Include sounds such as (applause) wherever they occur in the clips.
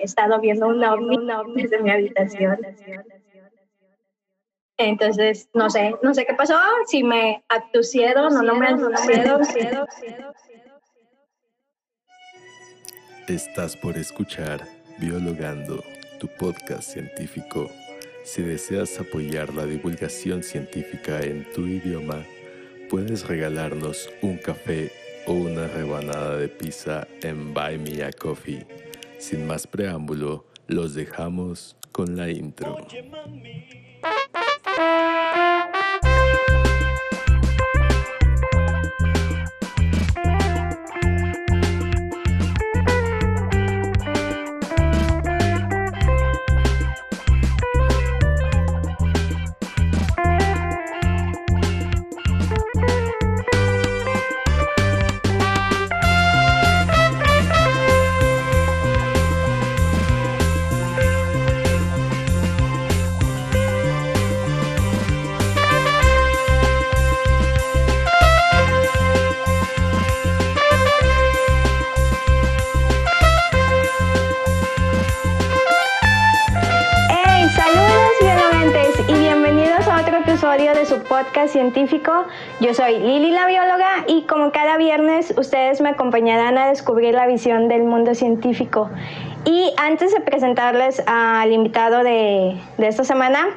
he estado viendo un ovni desde mi habitación. Entonces, no sé, no sé qué pasó, si me abducieron o no me abducieron. Estás por escuchar Biologando, tu podcast científico. Si deseas apoyar la divulgación científica en tu idioma, puedes regalarnos un café o una rebanada de pizza en Buy Me a Coffee. Sin más preámbulo, los dejamos con la intro. Podcast científico. Yo soy Lili la bióloga y como cada viernes ustedes me acompañarán a descubrir la visión del mundo científico. Y antes de presentarles al invitado de, de esta semana,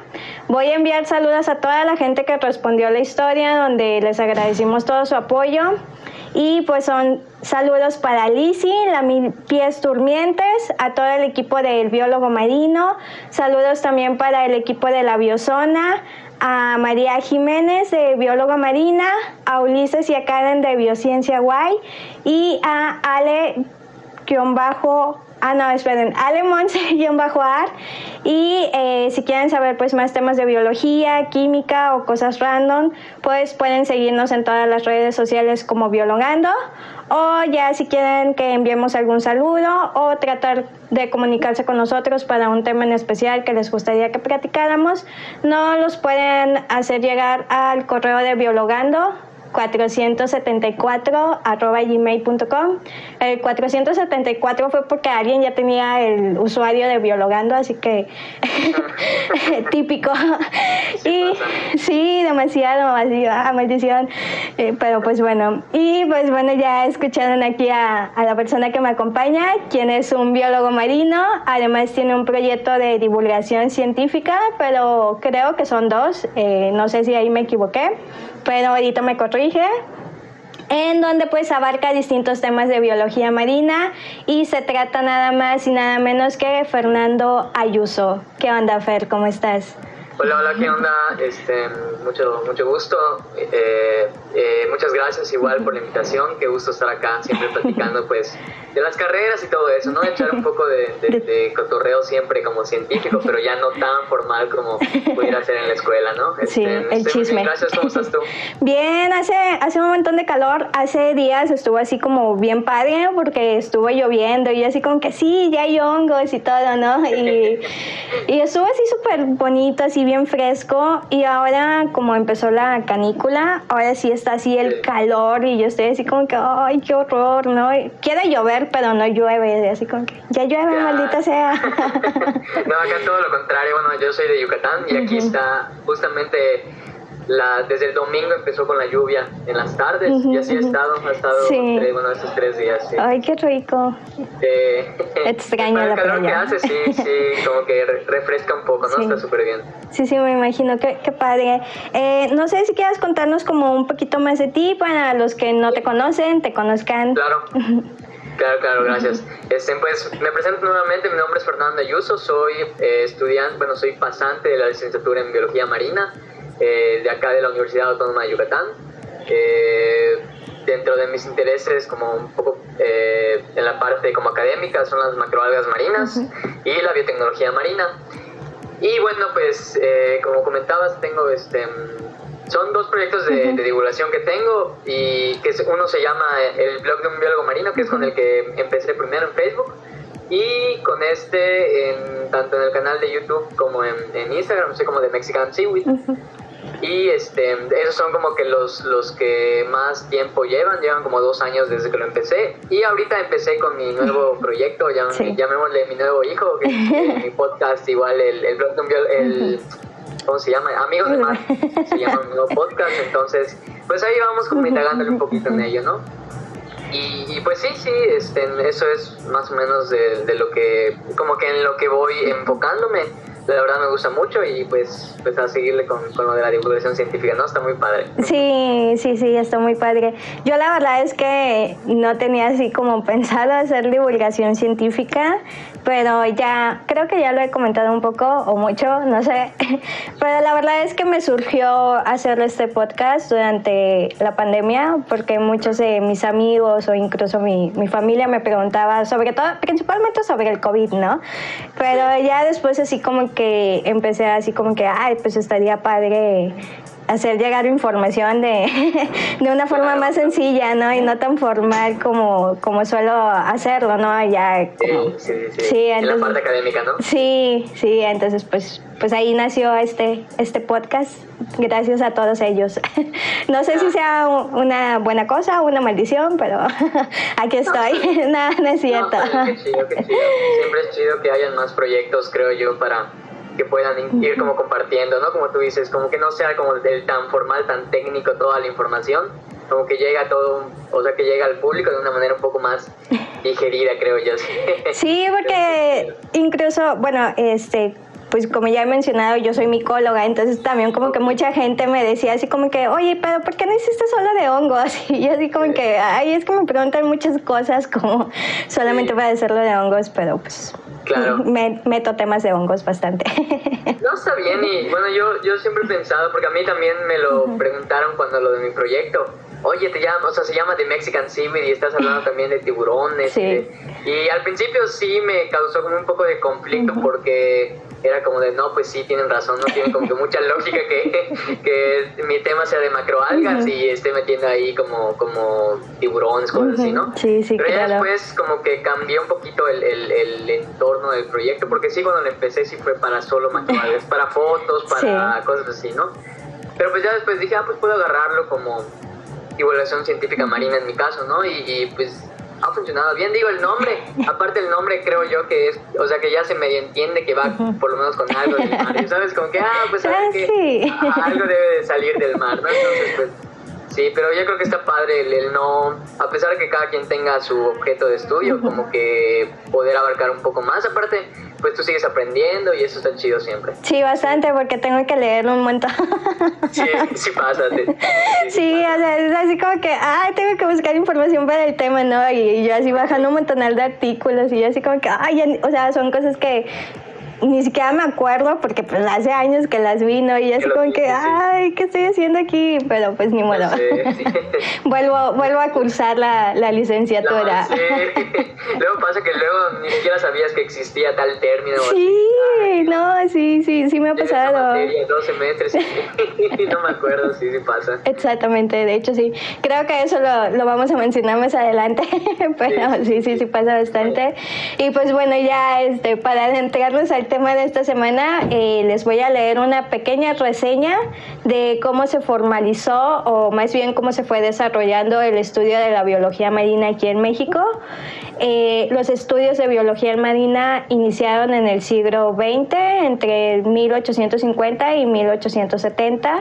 voy a enviar saludos a toda la gente que respondió la historia, donde les agradecimos todo su apoyo. Y pues son saludos para Lisi, la Mil Pies Durmientes, a todo el equipo del biólogo marino, saludos también para el equipo de la Biozona, a María Jiménez Bióloga Marina, a Ulises y a Karen de Biociencia Guay y a Ale bajo Ah, no, esperen, Ale (laughs) bajo ar Y eh, si quieren saber pues más temas de biología, química o cosas random, pues pueden seguirnos en todas las redes sociales como Biologando. O ya si quieren que enviemos algún saludo o tratar de comunicarse con nosotros para un tema en especial que les gustaría que platicáramos, no los pueden hacer llegar al correo de Biologando 474 arroba gmail.com. El 474 fue porque alguien ya tenía el usuario de Biologando, así que (laughs) típico. y sí, demasiado, demasiado, maldición. Eh, pero pues bueno, y pues bueno, ya escucharon aquí a, a la persona que me acompaña, quien es un biólogo marino, además tiene un proyecto de divulgación científica, pero creo que son dos, eh, no sé si ahí me equivoqué pero ahorita me corrige en donde pues abarca distintos temas de biología marina y se trata nada más y nada menos que Fernando Ayuso. ¿Qué onda, Fer? ¿Cómo estás? Hola, hola, ¿qué onda? Este, mucho, mucho gusto. Eh, eh, muchas gracias igual por la invitación. Qué gusto estar acá, siempre platicando pues de las carreras y todo eso, ¿no? Echar un poco de, de, cotorreo siempre como científico, pero ya no tan formal como pudiera ser en la escuela, ¿no? sí, este, el chisme. Bien, gracias, ¿cómo estás tú? Bien, hace, hace un montón de calor, hace días estuvo así como bien padre porque estuvo lloviendo y así como que sí, ya hay hongos y todo, ¿no? Y, y estuvo así súper bonito, así bien fresco y ahora como empezó la canícula, ahora sí está así el calor y yo estoy así como que, ay, qué horror, ¿no? Quiere llover, pero no llueve, así como que, ya llueve, maldita sea. (laughs) no, acá todo lo contrario, bueno, yo soy de Yucatán y aquí está justamente la, desde el domingo empezó con la lluvia en las tardes y así ha estado, ha estado tres, bueno, estos tres días. Sí. Ay, qué rico. Eh, (laughs) Extraño la el calor que hace, sí, sí, (laughs) como que refresca un poco, ¿no? Está súper bien. Sí, sí, me imagino, qué, qué padre. Eh, no sé si quieras contarnos como un poquito más de ti para los que no te conocen, te conozcan. Claro. (laughs) Claro, claro, gracias. Este, pues me presento nuevamente, mi nombre es Fernando Ayuso, soy eh, estudiante, bueno, soy pasante de la licenciatura en Biología Marina eh, de acá de la Universidad Autónoma de Yucatán. dentro de mis intereses, como un poco eh, en la parte como académica, son las macroalgas marinas y la biotecnología marina. Y bueno, pues eh, como comentabas, tengo este son dos proyectos de, divulgación que tengo y que uno se llama el blog de un biólogo marino, que es con el que empecé primero en Facebook y con este en, tanto en el canal de YouTube como en, en Instagram, sé como de Mexican Seaweed. Y este, esos son como que los, los que más tiempo llevan, llevan como dos años desde que lo empecé. Y ahorita empecé con mi nuevo (laughs) proyecto, llamémosle mi nuevo hijo, que es mi (laughs) podcast, igual el, el, el, ¿cómo se llama? Amigos de Mar, (laughs) se llama mi nuevo podcast. Entonces, pues ahí vamos como indagándole un poquito en ello, ¿no? Y, pues sí, sí, este, eso es más o menos de, de, lo que, como que en lo que voy enfocándome la verdad me gusta mucho y pues, pues a seguirle con, con, lo de la divulgación científica, ¿no? Está muy padre. Sí, sí, sí, está muy padre. Yo la verdad es que no tenía así como (laughs) pensado hacer divulgación científica, pero ya creo que ya lo he comentado un poco o mucho, no sé, (laughs) pero la verdad es que me surgió hacer este podcast durante la pandemia porque muchos de mis amigos o incluso mi, mi familia me preguntaba sobre todo, principalmente sobre el COVID, ¿no? Pero ya después así como que empecé así como que, ay, pues estaría padre hacer llegar información de, (laughs) de una forma más sencilla, ¿no? Y no tan formal como, como suelo hacerlo, ¿no? Ya sí, sí, sí. en la parte académica, ¿no? Sí, sí, entonces pues, pues ahí nació este, este podcast, gracias a todos ellos. (laughs) No sé si sea una buena cosa o una maldición, pero (laughs) aquí estoy. No, no, es cierto. qué chido, qué chido. Siempre es chido que hayan más proyectos, creo yo, para que puedan ir como compartiendo, ¿no? Como tú dices, como que no sea como el tan formal, tan técnico toda la información, como que llega todo, o sea, que llega al público de una manera un poco más (laughs) digerida, creo yo. Sí, porque incluso, bueno, este, pues como ya he mencionado, yo soy micóloga, entonces también como que mucha gente me decía así como que, oye, pero ¿por qué no hiciste solo de hongos? (laughs) Y yo así como que, ay, es que me preguntan muchas cosas como solamente para hacerlo de hongos, pero pues Claro. (laughs) Me, meto temas de hongos bastante. (laughs) No, está bien y bueno, yo, yo siempre he pensado, porque a mí también me lo preguntaron cuando lo de mi proyecto, oye, te llama, o sea, se llama The Mexican Seaweed y estás hablando también de tiburones. Sí. Y, al principio sí me causó como un poco de conflicto porque era como de, no, pues sí, tienen razón, no tiene como que mucha lógica que, que mi tema sea de macroalgas y esté metiendo ahí como, como tiburones, cosas así, ¿no? Sí, sí, Pero ya después como que cambié un poquito el, el, el, entorno del proyecto, porque sí, cuando lo empecé sí fue para solo macroalgas, para fotos, para cosas así, ¿no? Pero pues ya después dije, ah, pues puedo agarrarlo como divulgación científica marina en mi caso, ¿no? Y, pues ha funcionado bien. Digo, el nombre, (laughs) aparte el nombre creo yo que es, o sea, que ya se medio entiende que va por lo menos con algo del mar. ¿Sabes? Como que, ah, pues sabes ah, que algo debe de salir del mar, ¿no? Entonces, pues Sí, pero yo creo que está padre el, no, a pesar de que cada quien tenga su objeto de estudio, como que poder abarcar un poco más. Aparte, pues tú sigues aprendiendo y eso está chido siempre. Sí, bastante, porque tengo que leerlo un montón. Sí, sí pasa. Sí, (laughs) o sea, es así como que, ah, tengo que buscar información para el tema, ¿no? Y, yo así bajando un montón de artículos y yo así como que, ay, o sea, son cosas que ni siquiera me acuerdo porque pues hace años que las vino y es como que, ay, ¿qué estoy haciendo aquí? Pero pues ni modo. (laughs) vuelvo, vuelvo a cursar la, la licenciatura. (laughs) luego pasa que luego ni siquiera sabías que existía tal término. Sí, no, sí, sí, sí me ha pasado. Materia, dos semestres, (laughs) no me acuerdo, sí, sí pasa. Exactamente, de hecho sí. Creo que eso lo, lo vamos a mencionar más adelante, pero sí, sí, sí pasa bastante. Y pues bueno, ya este, para adentrarnos al tema de esta semana, eh, les voy a leer una pequeña reseña de cómo se formalizó o más bien cómo se fue desarrollando el estudio de la biología marina aquí en México. Eh, los estudios de biología marina iniciaron en el siglo XX, entre 1850 y 1870.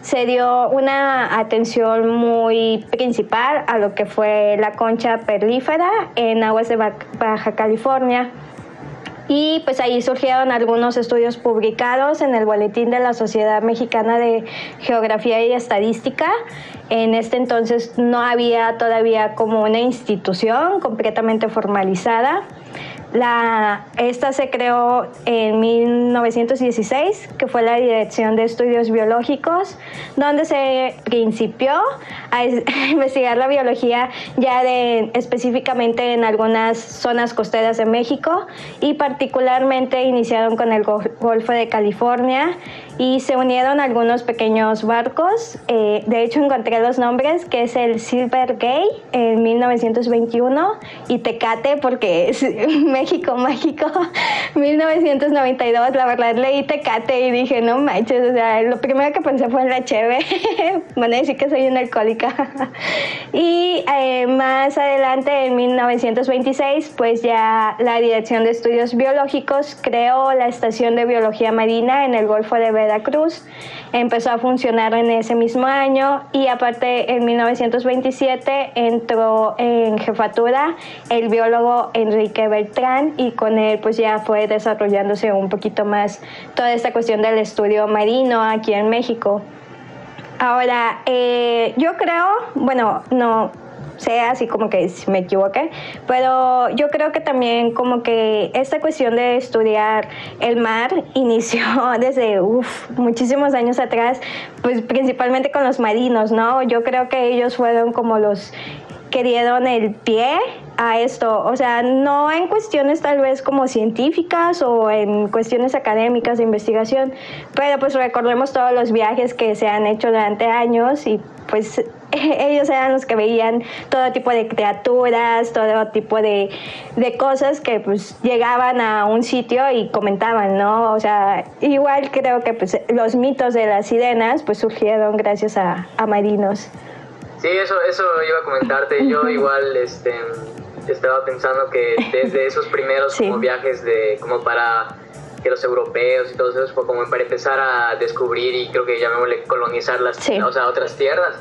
Se dio una atención muy principal a lo que fue la concha perlífera en aguas de Baja California y pues ahí surgieron algunos estudios publicados en el Boletín de la Sociedad Mexicana de Geografía y Estadística. En este entonces no había todavía como una institución completamente formalizada. Esta se creó en 1916, que fue la Dirección de Estudios Biológicos, donde se principió (laughs) a, investigar la biología ya de, específicamente en algunas zonas costeras de México y particularmente iniciaron con el Golfo de California y se unieron algunos pequeños barcos. Eh, de hecho, encontré los nombres, que es el Silver Gay en 1921 y Tecate, porque me (laughs) México Mágico, (laughs) 1992. La verdad leí Tecate y dije, no manches, o sea, lo primero que pensé fue en la cheve. (laughs) bueno, decir que soy una alcohólica. y eh, más adelante, en 1926, pues ya la Dirección de Estudios Biológicos creó la Estación de Biología Marina en el Golfo de Veracruz. Empezó a funcionar en ese mismo año y aparte en 1927 entró en jefatura el biólogo Enrique Beltrán y con él pues ya fue desarrollándose un poquito más toda esta cuestión del estudio marino aquí en México. Ahora, eh, yo creo, bueno, no, sea así como que me equivoqué, pero yo creo que también como que esta cuestión de estudiar el mar (laughs) inició desde muchísimos años atrás, pues principalmente con los marinos, ¿no? Yo creo que ellos fueron como los que dieron el pie a esto, o sea, no en cuestiones tal vez como científicas o en cuestiones académicas de investigación, pero pues recordemos todos los viajes que se han hecho durante años y pues (laughs) ellos eran los que veían todo tipo de criaturas, todo tipo de, de, cosas que pues llegaban a un sitio y comentaban, ¿no? O sea, igual creo que pues los mitos de las sirenas pues surgieron gracias a, a marinos. Sí, eso, eso iba a comentarte. Yo igual este, estaba pensando que desde (laughs) esos primeros como viajes de como para que los europeos y todos esos fue como para empezar a descubrir y creo que llamémosle colonizar las o sea, otras tierras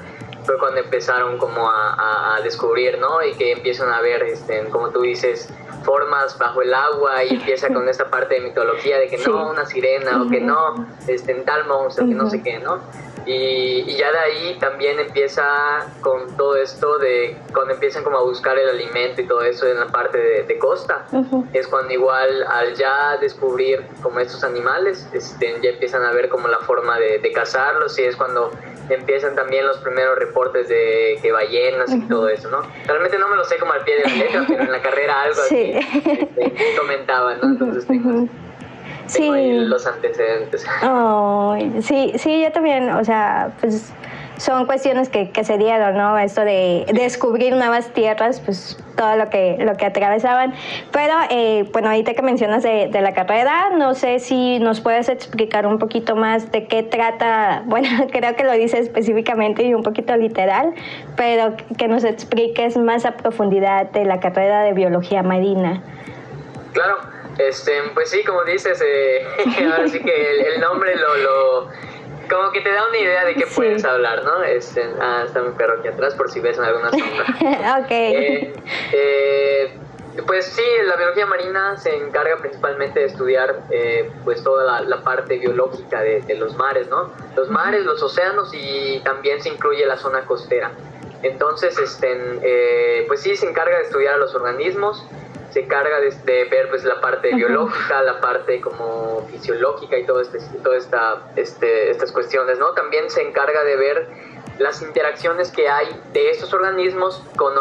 fue cuando empezaron como a, a, descubrir, ¿no? Y que empiezan a ver, este, como tú dices, formas bajo el agua y empieza con (laughs) esta parte de mitología de que no, una sirena o que no, este, tal monstruo, que no sé qué, ¿no? Y, ya de ahí también empieza con todo esto de cuando empiezan como a buscar el alimento y todo eso en la parte de, costa. Es cuando igual al ya descubrir como estos animales, este, ya empiezan a ver como la forma de, de cazarlos y es cuando empiezan también los primeros reportes de que ballenas y todo eso, ¿no? Realmente no me lo sé como al pie de la letra, pero en la carrera algo así este, comentaban, ¿no? Entonces tengo sí. los antecedentes. sí, sí, yo también, o sea, pues son cuestiones que, que, se dieron, ¿no? Esto de descubrir nuevas tierras, pues todo lo que, lo que atravesaban. Pero, eh, bueno, ahorita que mencionas de, de, la carrera, no sé si nos puedes explicar un poquito más de qué trata, (laughs) bueno, creo que lo dice específicamente y un poquito literal, pero que nos expliques más a profundidad de la carrera de biología marina. Claro. Este, pues sí, como dices, eh, (laughs) ahora sí que el, nombre lo, lo, como que te da una idea de qué puedes hablar, ¿no? Este, ah, está mi perro aquí atrás por si ves en alguna sombra. (laughs) ok. Eh, eh, pues sí, la biología marina se encarga principalmente de estudiar pues toda la, parte biológica de, de, los mares, ¿no? Los mares, los océanos y también se incluye la zona costera. Entonces, este, pues sí, se encarga de estudiar a los organismos, se encarga de, ver pues la parte biológica, la parte como fisiológica y todo este, toda esta, este, estas cuestiones, ¿no? También se encarga de ver las interacciones que hay de estos organismos con,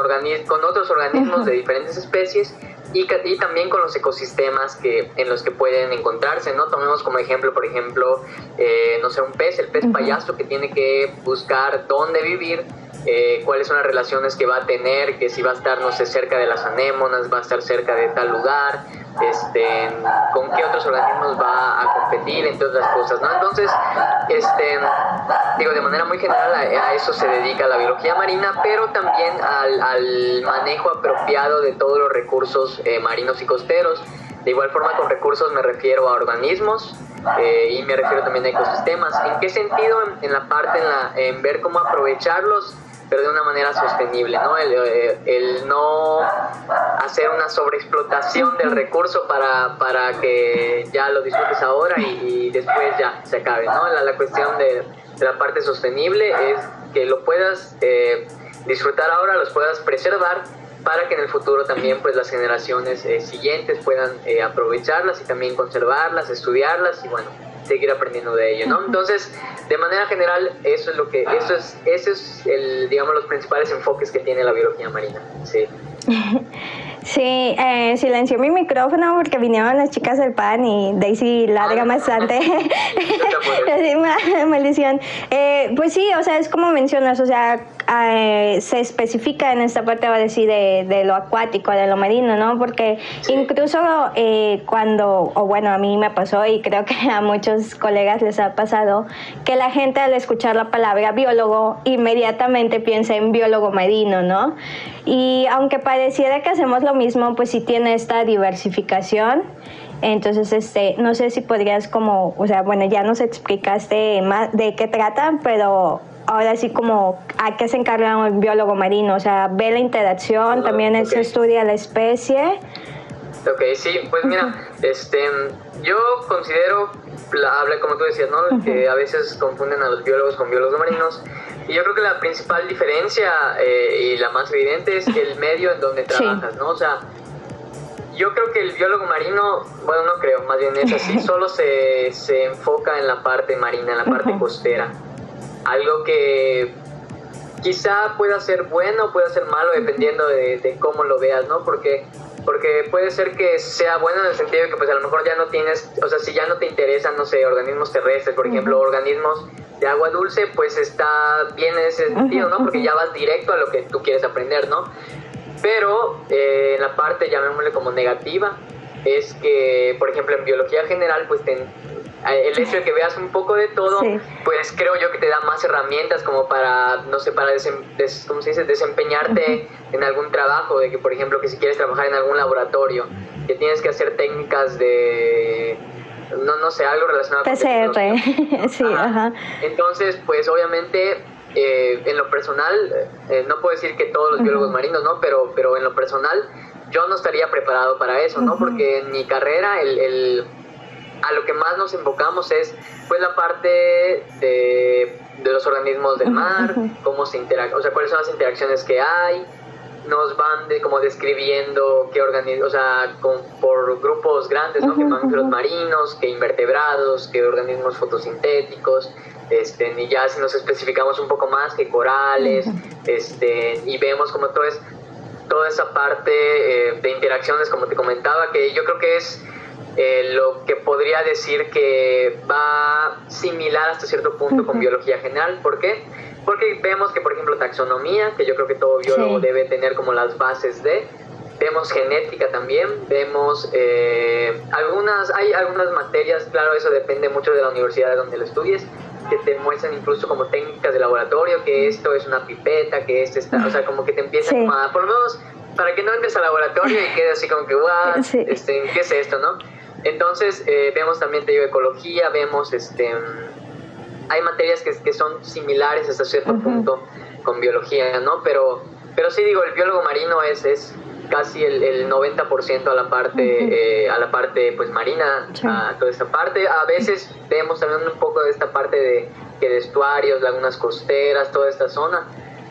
con otros organismos de diferentes especies y, y, también con los ecosistemas que, en los que pueden encontrarse, ¿no? Tomemos como ejemplo, por ejemplo, eh, no sé, un pez, el pez payaso que tiene que buscar dónde vivir eh, cuáles son las relaciones que va a tener, que si va a estar, no sé, cerca de las anémonas, va a estar cerca de tal lugar, este, con qué otros organismos va a competir, entre otras cosas, ¿no? Entonces, este, digo, de manera muy general a, eso se dedica la biología marina, pero también al, manejo apropiado de todos los recursos eh, marinos y costeros. De igual forma, con recursos me refiero a organismos eh, y me refiero también a ecosistemas. ¿En qué sentido? En, la parte, en, la, en ver cómo aprovecharlos pero de una manera sostenible, ¿no? El, eh, el, no hacer una sobreexplotación del recurso para, para que ya lo disfrutes ahora y, después ya se acabe, ¿no? La, la cuestión de, la parte sostenible es que lo puedas eh, disfrutar ahora, los puedas preservar para que en el futuro también pues las generaciones eh, siguientes puedan aprovecharlas y también conservarlas, estudiarlas y bueno, seguir aprendiendo de ello, ¿no? Entonces, de manera general, eso es lo que, eso es, eso es el, digamos, los principales enfoques que tiene la biología marina, sí. (laughs) Sí, eh, silenció mi micrófono porque vinieron las chicas del pan y Daisy larga ah, bastante. (laughs) (laughs) maldición. Eh, pues sí, o sea, es como mencionas, o sea, eh, se especifica en esta parte, va a decir, de, lo acuático, de lo marino, ¿no? Porque incluso eh, cuando, o bueno, a mí me pasó y creo que a muchos colegas les ha pasado, que la gente al escuchar la palabra biólogo inmediatamente piensa en biólogo marino, ¿no? Y aunque pareciera que hacemos lo mismo, pues sí tiene esta diversificación. Entonces, este, no sé si podrías como, o sea, bueno, ya nos explicaste más de qué trata, pero ahora sí como a qué se encarga un biólogo marino, o sea, ve la interacción, ah, también se estudia la especie. Ok, sí, pues mira, este, yo considero, habla como tú decías, ¿no? Que a veces confunden a los biólogos con biólogos marinos. Y yo creo que la principal diferencia eh, y la más evidente es el medio en donde trabajas, ¿no? O sea, yo creo que el biólogo marino, bueno, no creo, más bien es así, (laughs) solo se, se enfoca en la parte marina, en la parte costera. Algo que quizá pueda ser bueno, pueda ser malo, dependiendo de, de, cómo lo veas, ¿no? Porque, porque puede ser que sea bueno en el sentido de que pues a lo mejor ya no tienes, o sea, si ya no te interesan, no sé, organismos terrestres, por ejemplo, organismos de agua dulce, pues está bien en ese sentido, ¿no? Porque ya vas directo a lo que tú quieres aprender, ¿no? Pero eh, en la parte, llamémosle como negativa, es que, por ejemplo, en biología general, pues eh, el hecho de que veas un poco de todo, pues creo yo que te da más herramientas como para, no sé, para ¿cómo se dice? desempeñarte en algún trabajo, de que, por ejemplo, que si quieres trabajar en algún laboratorio, que tienes que hacer técnicas de no, no sé, algo relacionado con PCR, (laughs) sí, ajá. Entonces, pues obviamente eh, en lo personal, eh, no puedo decir que todos los biólogos marinos, ¿no? Pero, pero en lo personal, yo no estaría preparado para eso, ¿no? Porque en mi carrera, el, el, a lo que más nos enfocamos es, pues, la parte de, de los organismos del mar, cómo se o sea, cuáles son las interacciones que hay, nos van de, como describiendo qué organismos, o sea, por grupos grandes, ¿no? que mamíferos marinos, que invertebrados, que organismos fotosintéticos, este, y ya si nos especificamos un poco más, que corales, este, y vemos como todo es, toda esa parte eh, de interacciones, como te comentaba, que yo creo que es eh, lo que podría decir que va similar hasta cierto punto con biología general. ¿Por qué? Porque vemos que, por ejemplo, taxonomía, que yo creo que todo biólogo debe tener como las bases de, vemos genética también, vemos eh, algunas, hay algunas materias, claro, eso depende mucho de la universidad donde lo estudies, que te muestran incluso como técnicas de laboratorio, que esto es una pipeta, que este está, o sea, como que te empiezan a, por lo menos, para que no entres al laboratorio y quedes así como que, wow, este, ¿qué es esto, no? Entonces, eh, vemos también, te digo, ecología, vemos, este, hay materias que, que son similares hasta cierto punto con biología, ¿no? Pero, pero sí digo, el biólogo marino es, es casi el, el 90% a la parte eh, a la parte pues marina a toda esta parte. A veces vemos también un poco de esta parte de que de estuarios lagunas costeras toda esta zona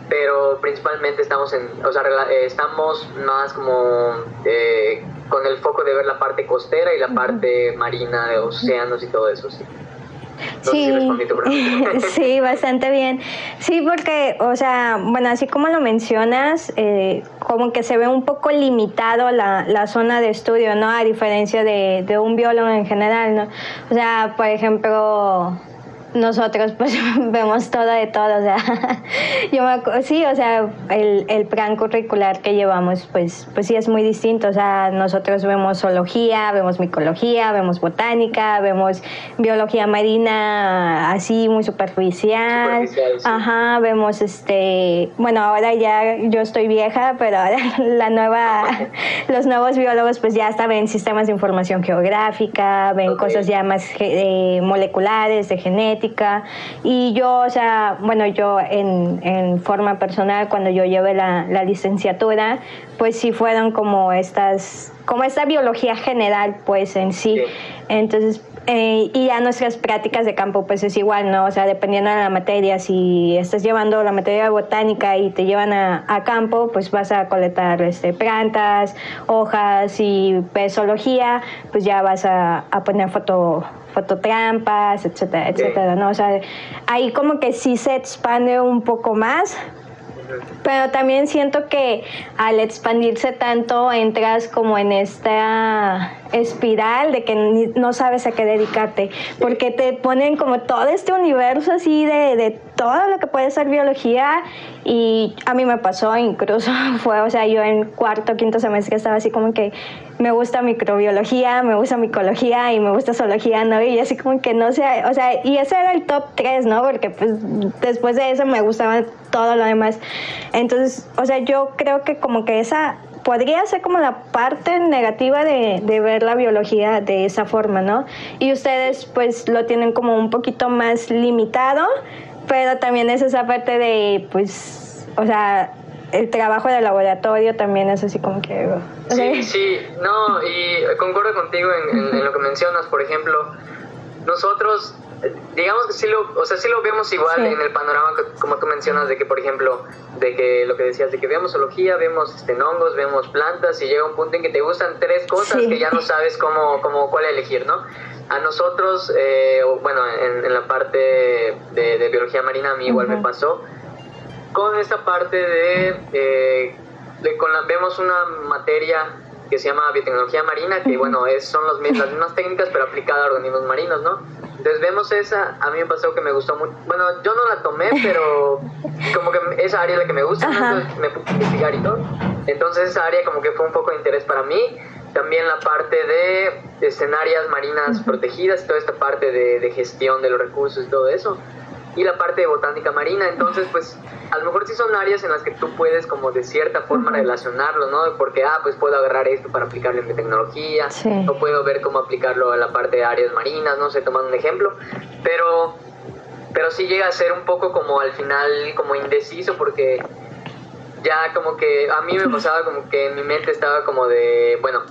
pero principalmente estamos en o sea eh, estamos más como eh, con el foco de ver la parte costera y la parte marina de océanos y todo eso sí sí, (laughs) sí, bastante bien. Sí, porque, o sea, bueno, así como lo mencionas, eh, como que se ve un poco limitado la, la zona de estudio, ¿no? A diferencia de, de un biólogo en general, ¿no? O sea, por ejemplo, nosotros pues (laughs) vemos todo de todo, o sea, (laughs) yo me, sí, o sea, el, el, plan curricular que llevamos pues, pues sí es muy distinto, o sea, nosotros vemos zoología, vemos micología, vemos botánica, vemos biología marina así muy superficial, ajá, vemos este, bueno, ahora ya yo estoy vieja, pero ahora (laughs) la nueva, los nuevos biólogos pues ya hasta ven sistemas de información geográfica, ven cosas ya más eh, moleculares, de genética, y yo, o sea, bueno, yo en, en forma personal, cuando yo llevé la, la, licenciatura, pues sí fueron como estas, como esta biología general, pues en sí. Entonces, eh, y ya nuestras prácticas de campo, pues es igual, ¿no? O sea, dependiendo de la materia, si estás llevando la materia botánica y te llevan a, a campo, pues vas a colectar este, plantas, hojas y pesología, pues ya vas a, a poner foto, fototrampas, etcétera, etcétera, ¿no? O sea, ahí como que sí se expande un poco más, Pero también siento que al expandirse tanto entras como en esta espiral de que no sabes a qué dedicarte, porque te ponen como todo este universo así de, de todo lo que puede ser biología y a mí me pasó incluso (laughs) fue, o sea, yo en cuarto, quinto semestre estaba así como que me gusta microbiología, me gusta micología y me gusta zoología, ¿no? Y así como que no sé, o sea, y ese era el top 3, ¿no? Porque pues después de eso me gustaba todo lo demás. Entonces, o sea, yo creo que como que esa podría ser como la parte negativa de, de, ver la biología de esa forma, ¿no? Y ustedes pues lo tienen como un poquito más limitado, pero también es esa parte de, pues, o sea, el trabajo de laboratorio también es así como que... Sí, (laughs) sí, no, y concuerdo contigo en, lo que mencionas, por ejemplo, nosotros, digamos que sí lo, o sea, sí lo vemos igual en el panorama como tú mencionas, de que, por ejemplo, de que lo que decías, de que vemos zoología, vemos este, hongos, vemos plantas, y llega un punto en que te gustan tres cosas que ya no sabes cómo, cómo, cuál elegir, ¿no? A nosotros, eh, bueno, en, la parte de, biología marina a mí igual me pasó, con esta parte de, eh, con la, vemos una materia que se llama biotecnología marina, que bueno, es, son los, las mismas técnicas pero aplicadas a organismos marinos, ¿no? Entonces vemos esa, a mí me pasó que me gustó mucho, bueno, yo no la tomé, pero (laughs) como que esa área es la que me gusta, entonces me puse a investigar y todo. Entonces esa área como que fue un poco de interés para mí. También la parte de escenarias marinas protegidas, toda esta parte de, de gestión de los recursos y todo eso y la parte de botánica marina. Entonces, pues a lo mejor sí son áreas en las que tú puedes como de cierta forma relacionarlo, ¿no? Porque, ah, pues puedo agarrar esto para aplicarlo en mi tecnología, o puedo ver cómo aplicarlo a la parte de áreas marinas, no sé, tomando un ejemplo. Pero, pero sí llega a ser un poco como al final como indeciso porque ya como que a mí me pasaba como que en mi mente estaba como de, bueno,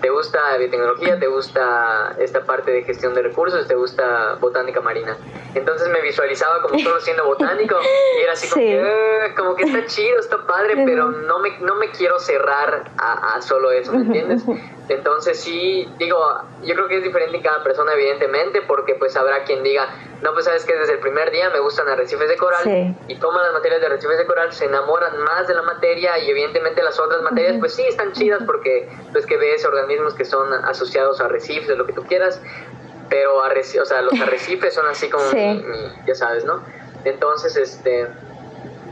te gusta biotecnología, te gusta esta parte de gestión de recursos, te gusta botánica marina. Entonces me visualizaba como solo siendo botánico y era así como, que, eh, como que está chido, está padre, pero no me, no me quiero cerrar a, a solo eso, ¿me entiendes? Entonces sí, digo, yo creo que es diferente en cada persona evidentemente, porque pues habrá quien diga, no, pues sabes que desde el primer día me gustan arrecifes de coral y toman las materias de arrecifes de coral, se enamoran más de la materia y evidentemente las otras materias pues sí están chidas porque pues que ves organismos que son asociados a arrecifes, lo que tú quieras, pero o sea, los (laughs) arrecifes son así como, ya sabes, ¿no? Entonces, este,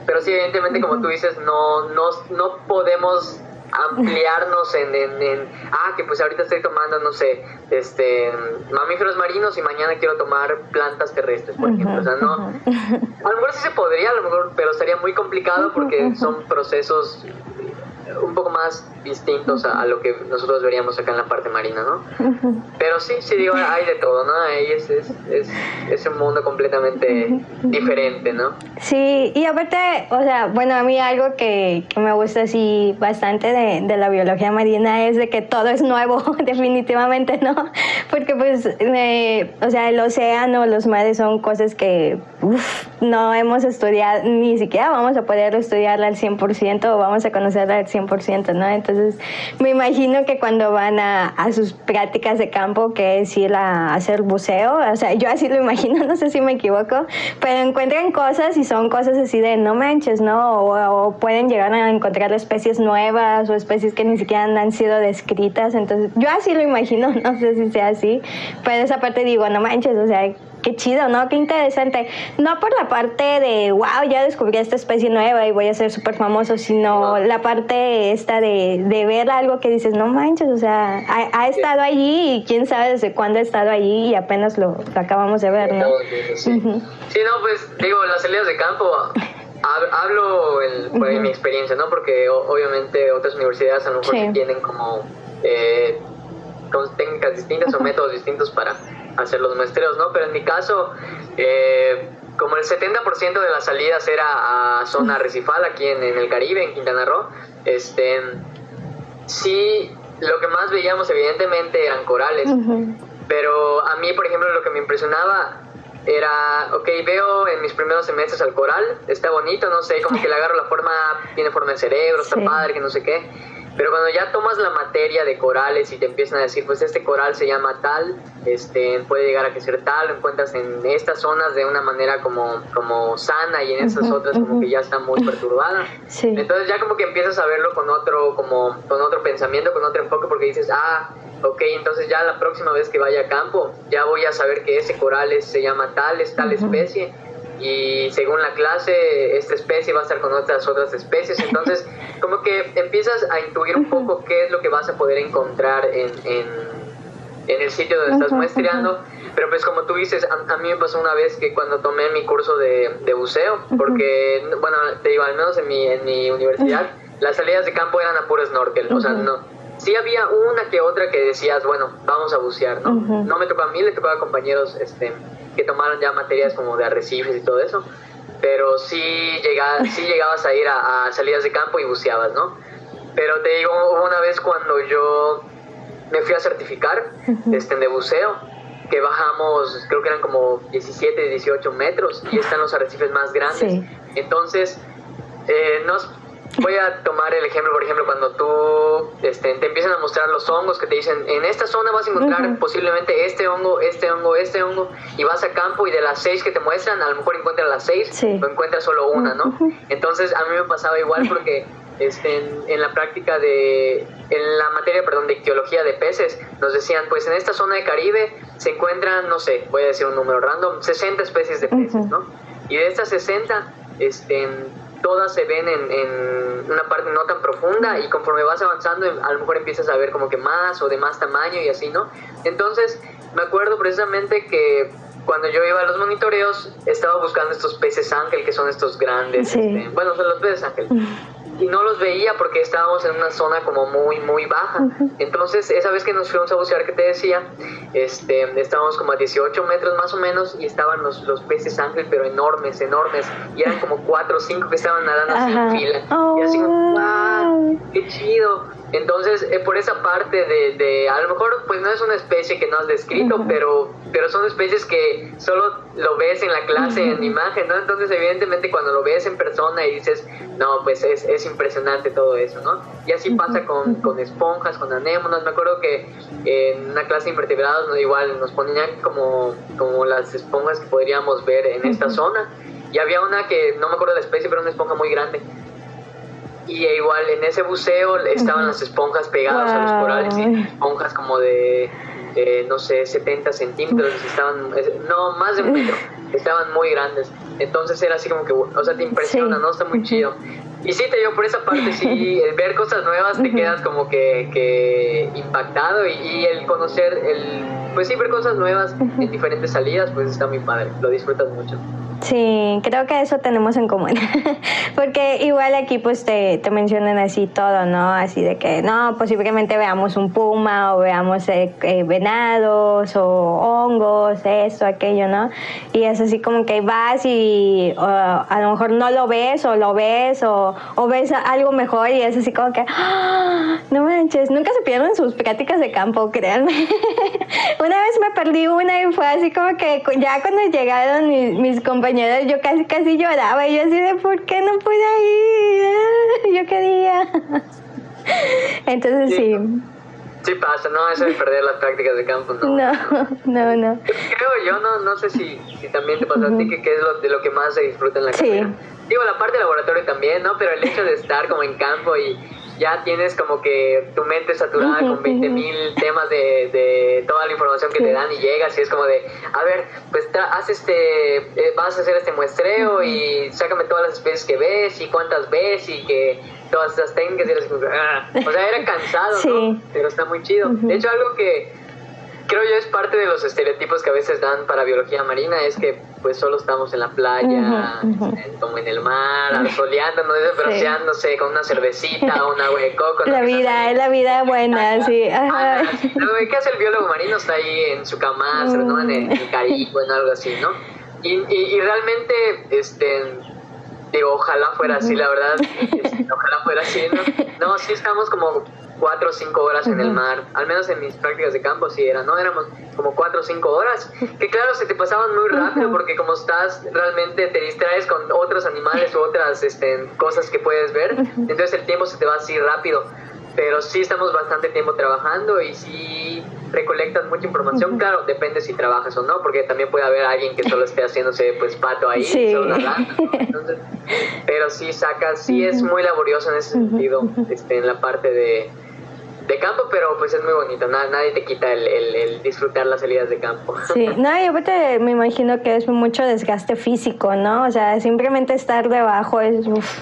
pero sí, evidentemente como tú dices, no, no, no podemos ampliarnos en, en, ah, que pues ahorita estoy tomando, no sé, este, mamíferos marinos y mañana quiero tomar plantas terrestres, por ejemplo. O sea, no, a lo mejor sí se podría, a lo mejor, pero estaría muy complicado porque son procesos un poco más distintos a, lo que nosotros veríamos acá en la parte marina, ¿no? Pero sí, sí digo, hay de todo, ¿no? Ahí es, es, es, un mundo completamente diferente, ¿no? Sí, y aparte, o sea, bueno, a mí algo que, que me gusta así bastante de, de, la biología marina es de que todo es nuevo, (laughs) definitivamente, ¿no? Porque pues, o sea, el océano, los mares son cosas que no hemos estudiado, ni siquiera vamos a poder estudiar al 100% o vamos a conocerla al 100%, ¿no? Entonces, me imagino que cuando van a, a, sus prácticas de campo, que es ir a hacer buceo, o sea, yo así lo imagino, (laughs) no sé si me equivoco, pero encuentran cosas y son cosas así de no manches, ¿no? O, pueden llegar a encontrar especies nuevas o especies que ni siquiera han sido descritas, entonces, yo así lo imagino, (laughs) no sé si sea así, pero esa parte digo, no manches, o sea, qué chido, ¿no? Qué interesante. No por la parte de, wow, ya descubrí esta especie nueva y voy a ser súper famoso, sino la parte esta de, de, ver algo que dices, no manches, o sea, ha, estado allí y quién sabe desde cuándo ha estado allí y apenas lo, acabamos de ver, ¿no? Sí. no, pues digo, las salidas de campo hablo en, mi experiencia, ¿no? Porque obviamente otras universidades a lo mejor tienen como, eh, técnicas distintas o métodos distintos para hacer los muestreos, ¿no? Pero en mi caso, eh, como el 70% de las salidas era a zona recifal aquí en, el Caribe, en Quintana Roo, este, sí, lo que más veíamos evidentemente eran corales, pero a mí, por ejemplo, lo que me impresionaba era, ok, veo en mis primeros semestres al coral, está bonito, no sé, como que le agarro la forma, tiene forma de cerebro, está padre, que no sé qué, Pero cuando ya tomas la materia de corales y te empiezan a decir, pues este coral se llama tal, este, puede llegar a ser tal, lo encuentras en estas zonas de una manera como, como sana y en esas otras como que ya está muy perturbada. (laughs) Entonces ya como que empiezas a verlo con otro, como, con otro pensamiento, con otro enfoque, porque dices, ah, ok, entonces ya la próxima vez que vaya a campo, ya voy a saber que ese coral se llama tal, es tal especie y según la clase esta especie va a estar con otras otras especies. Entonces (laughs) como que empiezas a intuir un poco qué es lo que vas a poder encontrar en, en, en el sitio donde estás muestreando. pero pues como tú dices a, mí me pasó una vez que cuando tomé mi curso de, de buceo porque bueno te digo al menos en mi, en mi universidad las salidas de campo eran a puro snorkel. O sea no sí había una que otra que decías, bueno, vamos a bucear, ¿no? No me tocó a mí, le tocó a compañeros este, que tomaron ya materias como de arrecifes y todo eso, pero sí, llegabas, sí llegabas a ir a, salidas de campo y buceabas, ¿no? Pero te digo, hubo una vez cuando yo me fui a certificar este, de buceo, que bajamos, creo que eran como 17, 18 metros y están los arrecifes más grandes. Entonces, eh, nos voy a tomar el ejemplo, por ejemplo, cuando tú este, te empiezan a mostrar los hongos que te dicen, en esta zona vas a encontrar posiblemente este hongo, este hongo, este hongo, y vas a campo y de las seis que te muestran, a lo mejor encuentras las seis o encuentras solo una, ¿no? Entonces a mí me pasaba igual (laughs) porque este, en, la práctica de, en la materia, perdón, de ictiología de peces, nos decían, pues en esta zona de Caribe se encuentran, no sé, voy a decir un número random, 60 especies de peces, ¿no? Y de estas 60, este todas se ven en, una parte no tan profunda y conforme vas avanzando a lo mejor empiezas a ver como que más o de más tamaño y así, ¿no? Entonces me acuerdo precisamente que cuando yo iba a los monitoreos estaba buscando estos peces ángel que son estos grandes, este, bueno, son los peces ángel y no los veía porque estábamos en una zona como muy, muy baja. Entonces, esa vez que nos fuimos a bucear, que te decía, este, estábamos como a 18 metros más o menos y estaban los, los peces ángel, pero enormes, enormes. Y eran como 4 o 5 que estaban nadando así en fila. y así como, ¡wow! ¡Qué chido! Entonces, eh, por esa parte de, de, a lo mejor, pues no es una especie que no has descrito, pero, pero son especies que solo lo ves en la clase, en imagen, ¿no? Entonces, evidentemente, cuando lo ves en persona y dices, no, pues es, es impresionante todo eso, ¿no? Y así pasa con, con, esponjas, con anémonas. Me acuerdo que en una clase de invertebrados, ¿no? igual nos ponían como, como las esponjas que podríamos ver en esta zona. Y había una que, no me acuerdo la especie, pero una esponja muy grande y igual en ese buceo estaban las esponjas pegadas a los corales, y esponjas como de, no sé, 70 centímetros, estaban, no, más de un metro, estaban muy grandes. Entonces era así como que, o sea, te impresiona, ¿no? Está muy chido. Y sí, te digo, por esa parte, sí, (laughs) el ver cosas nuevas te quedas como que, que impactado y, el conocer, el, pues sí, ver cosas nuevas en diferentes salidas, pues está muy padre, lo disfrutas mucho. Sí, creo que eso tenemos en común. (laughs) Porque igual aquí pues te, te, mencionan así todo, ¿no? Así de que, no, posiblemente veamos un puma o veamos eh, eh, venados o hongos, esto, aquello, ¿no? Y es así como que vas y a lo mejor no lo ves o lo ves o, o ves algo mejor y es así como que, ¡Ah! no manches, nunca se pierden sus prácticas de campo, créanme. (laughs) una vez me perdí una y fue así como que ya cuando llegaron mis, mis compañeros, yo casi casi lloraba y yo así de ¿por qué no pude ir? Yo quería. (laughs) Entonces sí. sí. pasa, no, eso de perder las prácticas de campo, no. No, (laughs) no, no. Creo yo, no, no sé si, si también te pasa a ti, que qué es lo, de lo que más se disfruta en la sí. Digo, la parte de laboratorio también, ¿no? Pero el hecho de estar como en campo y ya tienes como que tu mente saturada con 20 mil temas de, de, toda la información que te dan y llegas y es como de, a ver, pues haz este, eh, vas a hacer este muestreo y sácame todas las especies que ves y cuántas ves y que todas estas técnicas y las, ah". (laughs) o sea, era cansado, ¿no? Pero está muy chido. De hecho, algo que creo yo es parte de los estereotipos que a veces dan para biología marina, es que pues solo estamos en la playa, como en el mar, soleándonos, bronceándose con una cervecita (laughs) un agua de coco. La vida, es la vida buena, sí. Ajá. ¿Qué hace el biólogo marino? Está ahí en su cama, ¿no? En el, Caribe, en algo así, ¿no? Y, y, realmente, este, digo, ojalá fuera así, la verdad, este, ojalá fuera así, ¿no? (laughs) No, sí estamos como cuatro o cinco horas en el mar, al menos en mis prácticas de campo sí era, ¿no? Éramos como cuatro o cinco horas, que claro, se te pasaban muy rápido porque como estás, realmente te distraes con otros animales u otras este, cosas que puedes ver, entonces el tiempo se te va así rápido. pero sí estamos bastante tiempo trabajando y sí recolectas mucha información. Claro, depende si trabajas o no, porque también puede haber alguien que solo esté haciéndose pues pato ahí, solo Entonces, pero sí sacas, sí es muy laborioso en ese sentido, este, en la parte de de campo, pero pues es muy bonito, nadie te quita el, disfrutar las salidas de campo. Sí, (laughs) no, yo me imagino que es mucho desgaste físico, ¿no? O sea, simplemente estar debajo es, uff,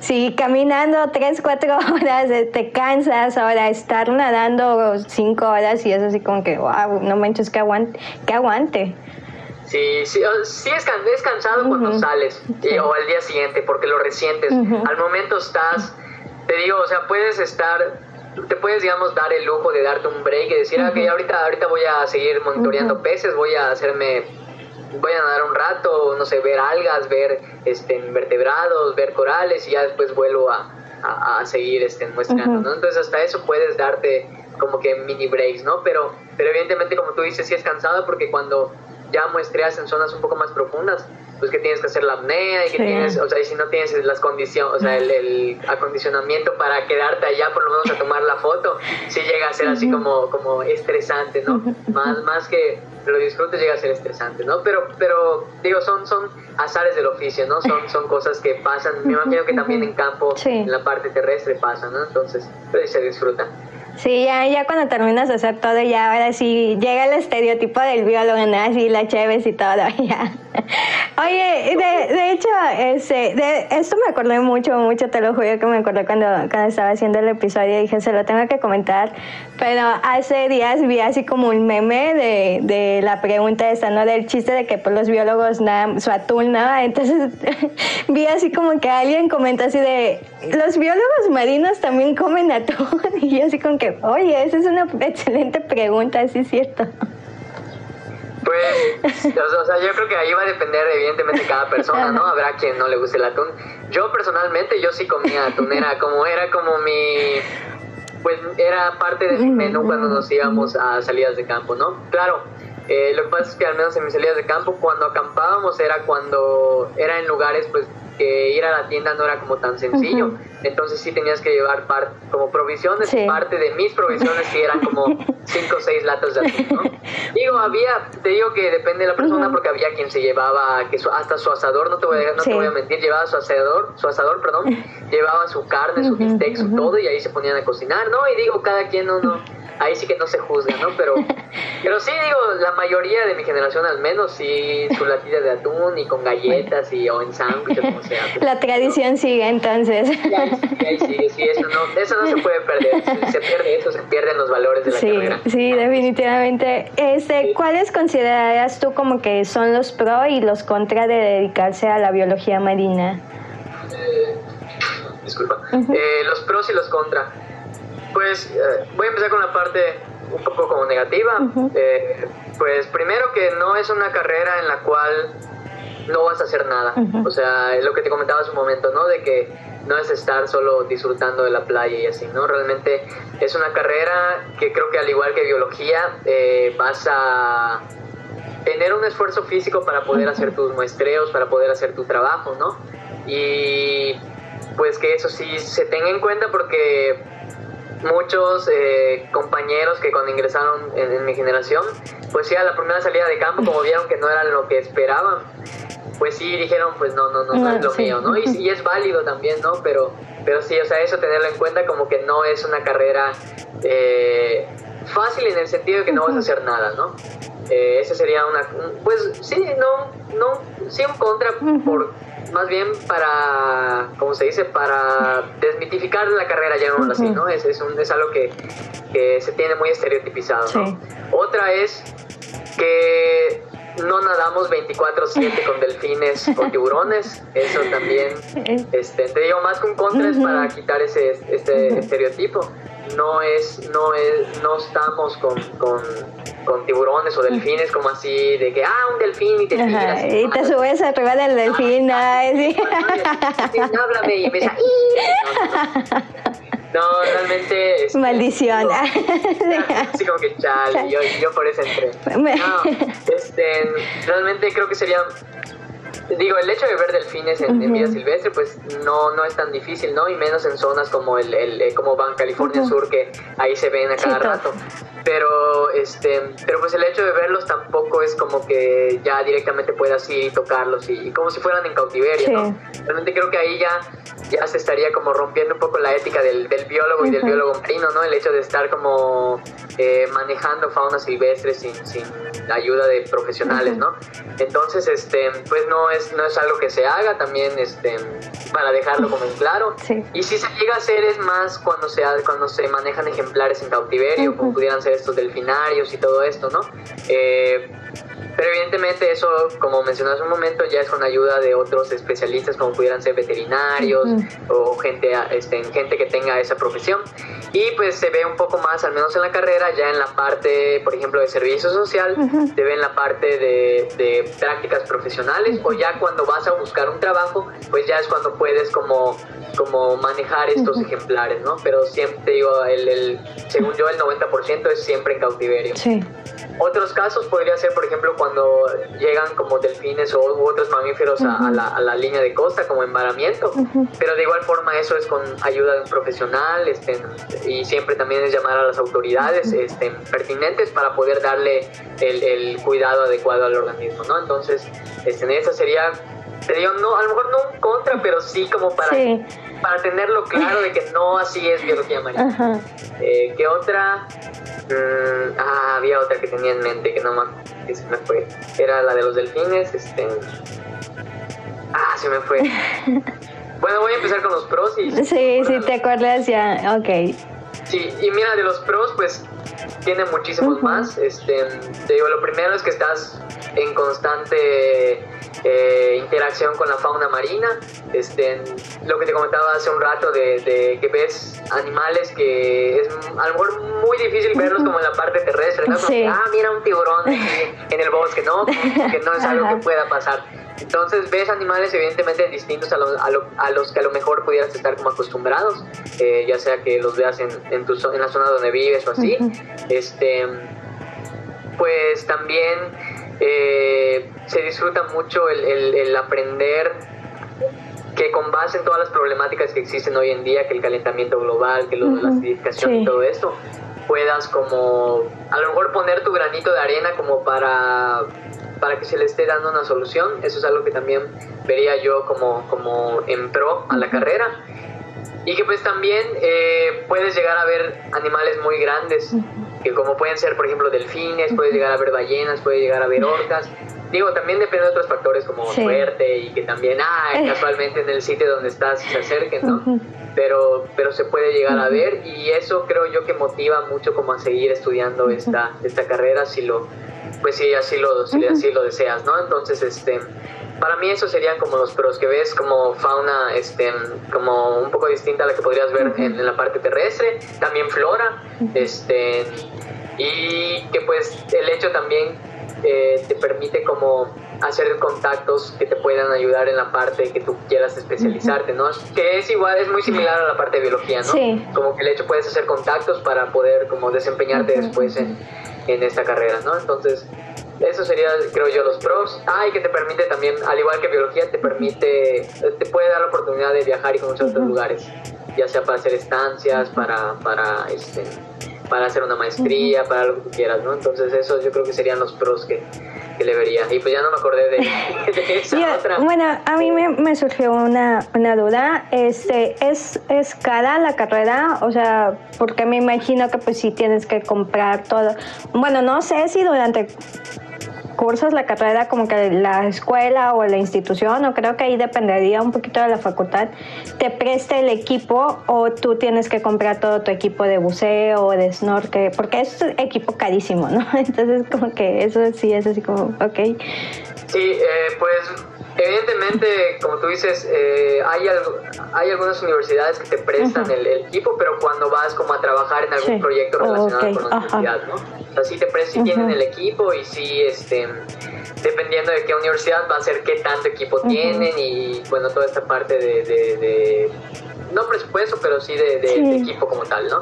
sí, caminando tres, cuatro (laughs) horas eh, te cansas, ahora estar nadando cinco horas y es así como que, wow, no manches, que aguante. Que aguante. Sí, sí, sí es, es cansado cuando sales o al día siguiente porque lo resientes. Al momento estás, te digo, o sea, puedes estar te puedes, digamos, dar el lujo de darte un break y decir, ah, que ahorita, ahorita voy a seguir monitoreando peces, voy a hacerme, voy a nadar un rato, no sé, ver algas, ver este, invertebrados, ver corales y ya después vuelvo a, a, seguir este, muestrando, ¿no? Entonces hasta eso puedes darte como que mini breaks, ¿no? Pero, pero evidentemente, como tú dices, sí es cansado porque cuando ya muestreas en zonas un poco más profundas, pues que tienes que hacer la apnea y que tienes, o sea, y si no tienes las condiciones, o sea, el, acondicionamiento para quedarte allá por lo menos a tomar la foto, sí llega a ser así como, como estresante, ¿no? Más, más que lo disfrutes llega a ser estresante, ¿no? Pero, pero digo, son, son azares del oficio, ¿no? Son, son cosas que pasan, me imagino que también en campo, en la parte terrestre pasan, ¿no? Entonces, pero se disfruta. Sí, ya, ya cuando terminas de hacer todo, ya ahora sí llega el estereotipo del biólogo, ¿no? Así la chévere y todo, (laughs) ya. Oye, de, de hecho, ese, de, esto me acordé mucho, mucho, te lo juro que me acordé cuando, cuando estaba haciendo el episodio dije, se lo tengo que comentar, pero hace días vi así como un meme de, de la pregunta esta, ¿no? Del chiste de que pues, los biólogos nada, su atún, ¿no? Entonces (laughs) vi así como que alguien comentó así de, los biólogos marinos también comen atún, (laughs) y yo así como que, oye, esa es una excelente pregunta, sí es cierto. Pues, o sea, yo creo que ahí va a depender evidentemente de cada persona, ¿no? Habrá quien no le guste el atún. Yo personalmente, yo sí comía atún, era como, era como mi, pues era parte de mi menú cuando nos íbamos a salidas de campo, ¿no? Claro, eh, lo que pasa es que al menos en mis salidas de campo, cuando acampábamos era cuando era en lugares pues que ir a la tienda no era como tan sencillo. Entonces sí tenías que llevar como provisiones. Parte de mis provisiones sí eran como (laughs) 5 o 6 latas de atún, ¿no? Digo, había, te digo que depende de la persona porque había quien se llevaba que hasta su asador, no te voy a, no te voy a mentir, llevaba su asador, su asador, perdón, (laughs) llevaba su carne, su bistec, su todo y ahí se ponían a cocinar, ¿no? Y digo, cada quien no, no ahí sí que no se juzga, ¿no? Pero, (laughs) pero sí, digo, la mayoría de mi generación al menos, sí, su latilla de atún y con galletas y o en sándwich, como sea. la tradición sigue entonces. Sí, ahí, sigue, sí, eso no, eso no se puede perder. Se pierde eso, se pierden los valores de la carrera. Sí, definitivamente. Este, ¿Cuáles considerarías tú como que son los pro y los contra de dedicarse a la biología marina? Eh, disculpa. eh, los pros y los contra. Pues eh, voy a empezar con la parte un poco como negativa. Eh, pues primero que no es una carrera en la cual no vas a hacer nada. O sea, lo que te comentaba hace un momento, ¿no? De que no es estar solo disfrutando de la playa y así, ¿no? Realmente es una carrera que creo que al igual que biología eh, vas a tener un esfuerzo físico para poder hacer tus muestreos, para poder hacer tu trabajo, ¿no? Y pues que eso sí se tenga en cuenta porque muchos eh, compañeros que cuando ingresaron en, mi generación, pues sí, a la primera salida de campo, como vieron que no era lo que esperaban, pues sí dijeron, pues no, no, no, no, es lo mío, ¿no? Y, es válido también, ¿no? Pero, pero sí, o sea, eso tenerlo en cuenta como que no es una carrera eh, fácil en el sentido de que no vas a hacer nada, ¿no? Eh, ese sería una, pues sí, no, no, sí un contra por más bien para, como se dice, para desmitificar la carrera, llamémoslo así, ¿no? Es, es, un, es algo que, que, se tiene muy estereotipizado, ¿no? Otra es que no nadamos 24/7 con delfines o (laughs) tiburones, eso también, este, te digo, más que un contra es para quitar ese este estereotipo no es, no es, no estamos con, con, con tiburones o delfines como así de que ah un delfín y te tiras, y te subes arriba del delfín, ay, sí. háblame y empieza no, realmente. Este, Maldición. (laughs) así como que chale, yo, yo por eso entré. No, este, realmente creo que sería digo, el hecho de ver delfines en, vida silvestre, pues no, no es tan difícil, ¿no? Y menos en zonas como el, el eh, como Van California Sur, que ahí se ven a cada rato. Pero, este, pero pues el hecho de verlos tampoco es como que ya directamente puedas ir y tocarlos y, como si fueran en cautiverio, ¿no? Realmente creo que ahí ya, ya se estaría como rompiendo un poco la ética del, del biólogo y del biólogo marino, ¿no? El hecho de estar como eh, manejando fauna silvestre sin, sin la ayuda de profesionales, ¿no? Entonces, este, pues no es, no es algo que se haga también, este, para dejarlo como en claro. Y si se llega a hacer es más cuando se, cuando se manejan ejemplares en cautiverio, como pudieran ser estos delfinarios y todo esto, ¿no? Eh, pero evidentemente eso, como mencioné hace un momento, ya es con ayuda de otros especialistas como pudieran ser veterinarios o gente, este, gente que tenga esa profesión. Y pues se ve un poco más, al menos en la carrera, ya en la parte, por ejemplo, de servicio social, se ve en la parte de, de prácticas profesionales o ya cuando vas a buscar un trabajo, pues ya es cuando puedes como, como manejar estos ejemplares, ¿no? Pero siempre, digo, el, el, según yo, el 90% es siempre en cautiverio. Sí. Otros casos podría ser, por ejemplo, cuando llegan como delfines o otros mamíferos a, la, línea de costa, como embaramiento, pero de igual forma eso es con ayuda de un profesional este, y siempre también es llamar a las autoridades este, pertinentes para poder darle el, cuidado adecuado al organismo, ¿no? Entonces, este, esa sería, sería no, a lo mejor no un contra, pero sí como para... para tenerlo claro de que no así es biología marina. Eh, ¿Qué otra? Mm, ah, había otra que tenía en mente que no más que se me fue. Era la de los delfines. Este. Ah, se me fue. (laughs) bueno, voy a empezar con los pros y. Sí, sí, te acuerdas ya. Ok. Sí, y mira, de los pros, pues tiene muchísimos más. Este, te digo, lo primero es que estás en constante eh, interacción con la fauna marina. Este, lo que te comentaba hace un rato de, que ves animales que es a lo mejor muy difícil verlos como en la parte terrestre, ¿no? ah, mira un tiburón en el bosque, ¿no? Que no es algo que pueda pasar. Entonces ves animales evidentemente distintos a, a, los que a lo mejor pudieras estar como acostumbrados, eh, ya sea que los veas en, en, tu, en la zona donde vives o así. Este, pues también eh, se disfruta mucho el, aprender que con base en todas las problemáticas que existen hoy en día, que el calentamiento global, que lo de la acidificación y todo esto, puedas como a lo mejor poner tu granito de arena como para, para que se le esté dando una solución. Eso es algo que también vería yo como, como en pro a la carrera. Y que pues también eh, puedes llegar a ver animales muy grandes que como pueden ser, por ejemplo, delfines, puede llegar a ver ballenas, puede llegar a ver orcas. Digo, también depende de otros factores como suerte y que también, ah, casualmente en el sitio donde estás se acerquen, ¿no? Pero, pero se puede llegar a ver y eso creo yo que motiva mucho como a seguir estudiando esta, esta carrera si lo, pues si así lo, si así lo deseas, ¿no? Entonces, este, para mí esos serían como los pros que ves como fauna este como un poco distinta a la que podrías ver en, la parte terrestre también flora este y que pues el hecho también eh, te permite como hacer contactos que te puedan ayudar en la parte que tú quieras especializarte, ¿no? Que es igual, es muy similar a la parte de biología, ¿no? Sí. Como que el hecho puedes hacer contactos para poder como desempeñarte después en, en esta carrera, ¿no? Entonces, eso sería, creo yo, los pros. Ah, y que te permite también, al igual que biología, te permite, te puede dar la oportunidad de viajar y conocer otros lugares, ya sea para hacer estancias, para, para, este, para hacer una maestría, para lo que quieras, ¿no? Entonces, eso yo creo que serían los pros que, que le vería. Y pues ya no me acordé de, (laughs) esa otra. Bueno, a mí me, me surgió una, una, duda. Este, ¿es, ¿Es cara la carrera? O sea, porque me imagino que pues sí tienes que comprar todo. Bueno, no sé si durante cursas la carrera como que la escuela o la institución, o creo que ahí dependería un poquito de la facultad, te preste el equipo o tú tienes que comprar todo tu equipo de buceo o de snorkel, porque es equipo carísimo, ¿no? (laughs) Entonces como que eso sí es así como, ok. Sí, eh, pues Evidentemente, como tú dices, eh, hay, hay algunas universidades que te prestan el, equipo, pero cuando vas como a trabajar en algún proyecto relacionado con la universidad, ¿no? O sea, sí te prestan, tienen el equipo y sí, este, dependiendo de qué universidad va a ser qué tanto equipo tienen y, bueno, toda esta parte de, no presupuesto, pero sí de, equipo como tal, ¿no?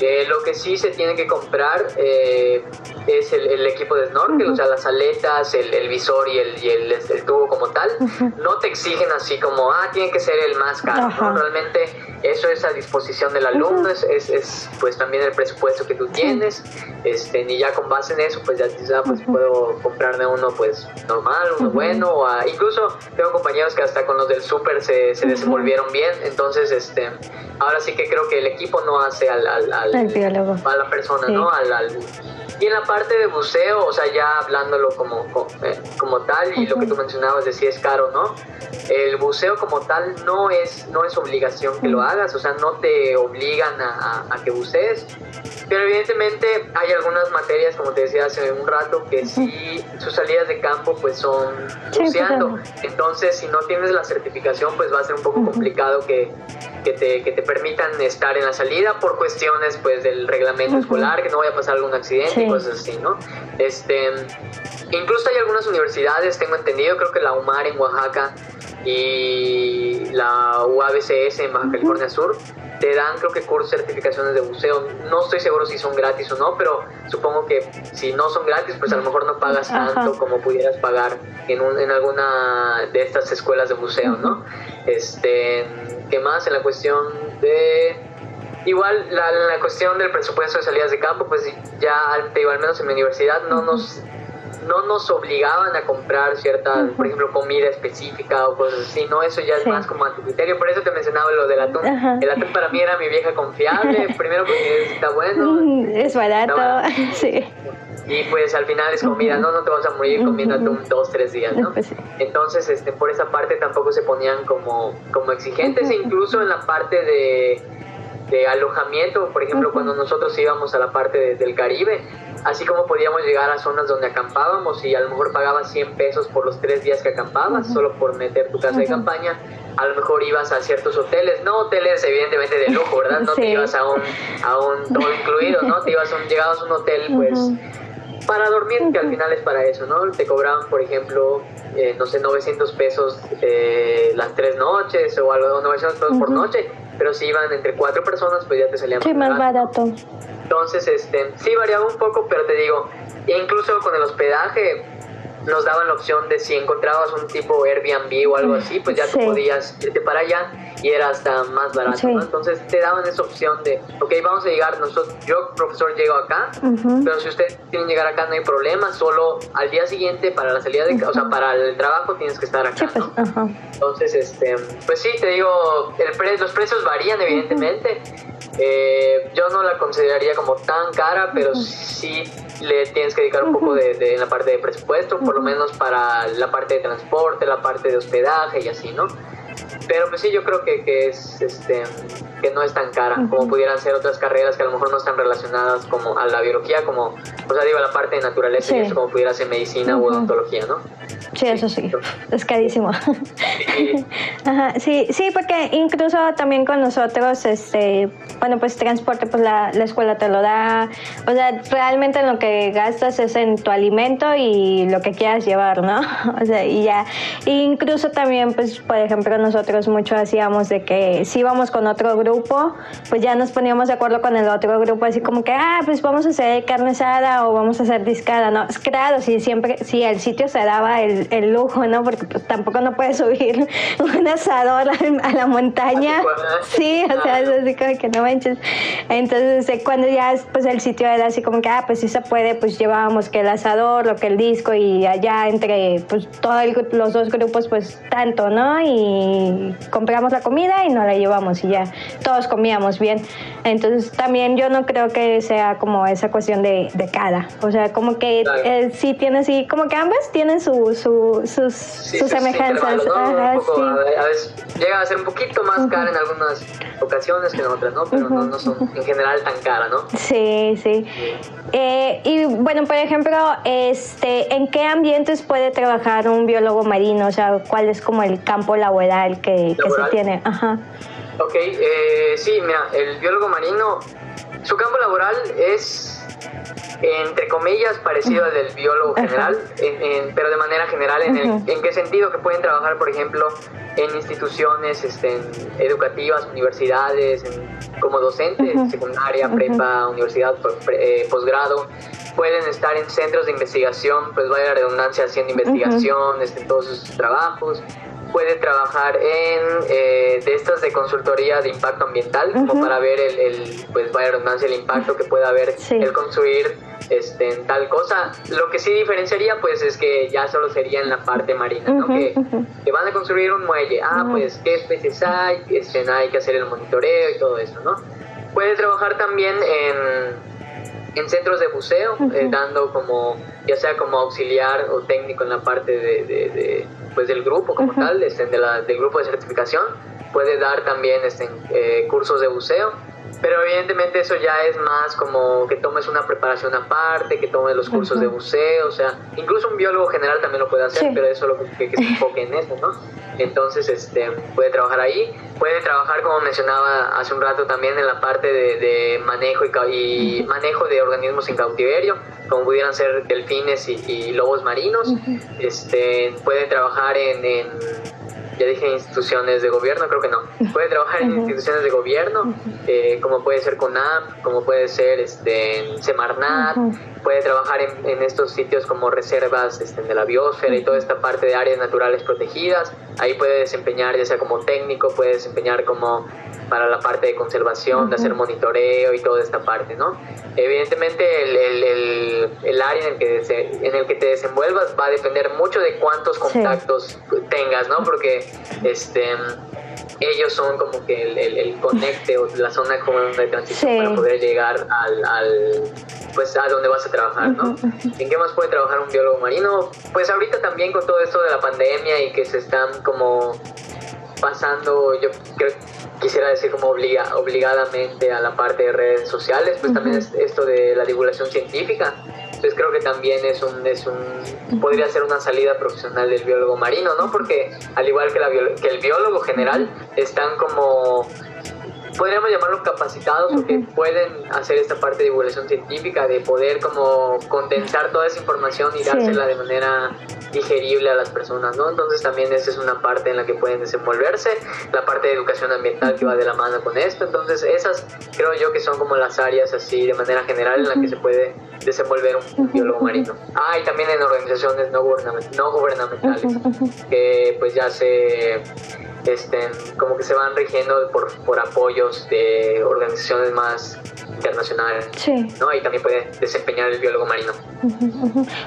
Eh, lo que sí se tiene que comprar eh, es el, equipo de snorkel, o sea, las aletas, el, visor y, el, y el, tubo como tal. No te exigen así como, ah, tiene que ser el más caro. Realmente eso es a disposición del alumno, es, es, pues también el presupuesto que tú tienes. Este, y ya con base en eso, pues ya ah, pues puedo comprarme uno pues normal, uno bueno. O incluso tengo compañeros que hasta con los del súper se, se desenvolvieron bien. Entonces, este, ahora sí que creo que el equipo no hace al, al, al a la persona, ¿no? Al, al y en la parte de buceo, o sea, ya hablándolo como, eh, como, tal, y lo que tú mencionabas de si es caro, ¿no? El buceo como tal no es, no es obligación que lo hagas, o sea, no te obligan a, a, que bucees, pero evidentemente hay algunas materias, como te decía hace un rato, que sí, sus salidas de campo pues son buceando. Entonces, si no tienes la certificación, pues va a ser un poco complicado que, que, te, que te permitan estar en la salida por cuestiones pues del reglamento escolar, que no vaya a pasar algún accidente cosas así, ¿no? Este, incluso hay algunas universidades, tengo entendido, creo que la UMAR en Oaxaca y la UABCS en Baja California Sur, te dan creo que cursos certificaciones de buceo. No estoy seguro si son gratis o no, pero supongo que si no son gratis, pues a lo mejor no pagas tanto como pudieras pagar en, un, en alguna de estas escuelas de buceo, ¿no? Este, ¿qué más? En la cuestión de Igual la, la, cuestión del presupuesto de salidas de campo, pues ya al menos en mi universidad no nos no nos obligaban a comprar cierta, por ejemplo, comida específica o cosas así, no, eso ya es más como a tu criterio, por eso te mencionaba lo del atún. El atún para mí era mi vieja confiable, (laughs) primero porque está bueno. Es barato, (laughs) sí. Y pues al final es comida, no, no te vas a morir comiendo atún dos, tres días, ¿no? Pues Entonces, este, por esa parte tampoco se ponían como, como exigentes, e incluso en la parte de de alojamiento, por ejemplo, cuando nosotros íbamos a la parte del Caribe, así como podíamos llegar a zonas donde acampábamos y a lo mejor pagabas 100 pesos por los tres días que acampabas, solo por meter tu casa de campaña, a lo mejor ibas a ciertos hoteles, no hoteles evidentemente de lujo, ¿verdad? No te ibas a un, a un todo incluido, ¿no? Te ibas a un, llegabas a un hotel, pues para dormir, que al final es para eso, ¿no? Te cobraban, por ejemplo, eh, no sé, 900 pesos eh, las tres noches o algo, 900 pesos por noche, pero si iban entre cuatro personas, pues ya te salía más, barato. Entonces, este, sí variaba un poco, pero te digo, incluso con el hospedaje, nos daban la opción de si encontrabas un tipo Airbnb o algo así, pues ya tú podías irte para allá y era hasta más barato, Entonces te daban esa opción de, ok, vamos a llegar, nosotros, yo profesor llego acá, pero si ustedes quieren llegar acá no hay problema, solo al día siguiente para la salida de, o sea, para el trabajo tienes que estar acá, pues, Entonces, este, pues sí, te digo, el los precios varían evidentemente, eh, yo no la consideraría como tan cara, pero sí le tienes que dedicar un poco de, de, la parte de presupuesto, por lo menos para la parte de transporte, la parte de hospedaje y así, ¿no? Pero pues sí, yo creo que, que es este que no es tan cara como pudieran ser otras carreras que a lo mejor no están relacionadas como a la biología, como, o sea, digo, a la parte de naturaleza y eso como pudiera ser medicina o odontología, ¿no? Sí, eso sí, es carísimo. Sí. (laughs) Ajá, sí, sí, porque incluso también con nosotros, este, bueno, pues transporte, pues la, la escuela te lo da, o sea, realmente lo que gastas es en tu alimento y lo que quieras llevar, ¿no? (laughs) O sea, y ya, incluso también, pues, por ejemplo, nosotros mucho hacíamos de que si íbamos con otro grupo, pues ya nos poníamos de acuerdo con el otro grupo, así como que, ah, pues vamos a hacer carne asada o vamos a hacer discada, ¿no? Claro, si siempre, si el sitio se daba el, el lujo, ¿no? Porque pues, tampoco no puedes subir (laughs) un asador a, la montaña. Sí, o sea, es así como que no manches. Entonces, eh, cuando ya pues el sitio era así como que, ah, pues sí se puede, pues llevábamos que el asador, lo que el disco y allá entre pues todos los dos grupos, pues tanto, ¿no? Y compramos la comida y nos la llevamos y ya todos comíamos bien. Entonces también yo no creo que sea como esa cuestión de, de cada. O sea, como que eh, sí tiene así, como que ambas tienen su, su, sus, sus semejanzas. a, veces llega a ser un poquito más cara en algunas ocasiones que en otras, ¿no? Pero no, no, son en general tan cara, ¿no? Sí, sí. Eh, y bueno, por ejemplo, este, ¿en qué ambientes puede trabajar un biólogo marino? O sea, ¿cuál es como el campo laboral que, que se tiene? Ajá. Ok, eh, sí, mira, el biólogo marino, su campo laboral es entre comillas, parecido al del biólogo general, pero de manera general, en, ¿en qué sentido? Que pueden trabajar, por ejemplo, en instituciones este, educativas, universidades, como docentes, secundaria, prepa, universidad, eh, posgrado, pueden estar en centros de investigación, pues vaya la redundancia haciendo investigación este, en todos sus trabajos, puede trabajar en eh, de estas de consultoría de impacto ambiental, como para ver el, el, pues vaya redundancia, el impacto que pueda haber el construir este, en tal cosa. Lo que sí diferenciaría, pues, es que ya solo sería en la parte marina, ¿no? que, que, van a construir un muelle. Ah, pues, ¿qué especies hay? Este, hay que hacer el monitoreo y todo eso, ¿no? Puede trabajar también en en centros de buceo, eh, dando como, ya sea como auxiliar o técnico en la parte de, de, pues del grupo como tal, este, de la, del grupo de certificación, puede dar también este, eh, cursos de buceo pero evidentemente eso ya es más como que tomes una preparación aparte, que tomes los cursos de buceo, o sea, incluso un biólogo general también lo puede hacer, pero eso lo que, que, se (laughs) enfoque en eso, ¿no? Entonces, este, puede trabajar ahí, puede trabajar, como mencionaba hace un rato, también en la parte de, manejo y, manejo de organismos en cautiverio, como pudieran ser delfines y, lobos marinos, este, puede trabajar en ya dije instituciones de gobierno, creo que no. Puede trabajar en instituciones de gobierno, eh, como puede ser CONAP, como puede ser este, Semarnat, puede trabajar en, en, estos sitios como reservas este, de la biosfera y toda esta parte de áreas naturales protegidas. Ahí puede desempeñar, ya sea como técnico, puede desempeñar como para la parte de conservación, de hacer monitoreo y toda esta parte, ¿no? Evidentemente el, el, el, área en el, que en el que te desenvuelvas va a depender mucho de cuántos contactos tengas, ¿no? Porque este ellos son como que el, el, conecte o la zona de transición para poder llegar al, al, pues a donde vas a trabajar, ¿no? ¿En qué más puede trabajar un biólogo marino? Pues ahorita también con todo esto de la pandemia y que se están como pasando, yo creo quisiera decir como obliga, obligadamente a la parte de redes sociales, pues también es esto de la divulgación científica. Entonces creo que también es un, es un, podría ser una salida profesional del biólogo marino, ¿no? Porque al igual que, la, que el biólogo general, están como podríamos llamarlos capacitados porque pueden hacer esta parte de divulgación científica, de poder como condensar toda esa información y dársela de manera digerible a las personas, ¿no? Entonces también esa es una parte en la que pueden desenvolverse, la parte de educación ambiental que va de la mano con esto, entonces esas creo yo que son como las áreas así de manera general en la que se puede desenvolver un, biólogo marino. Ah, y también en organizaciones no, no gubernamentales, que pues ya se estén como que se van rigiendo por, por apoyos de organizaciones más internacionales. Sí. ¿no? Ahí también puede desempeñar el biólogo marino.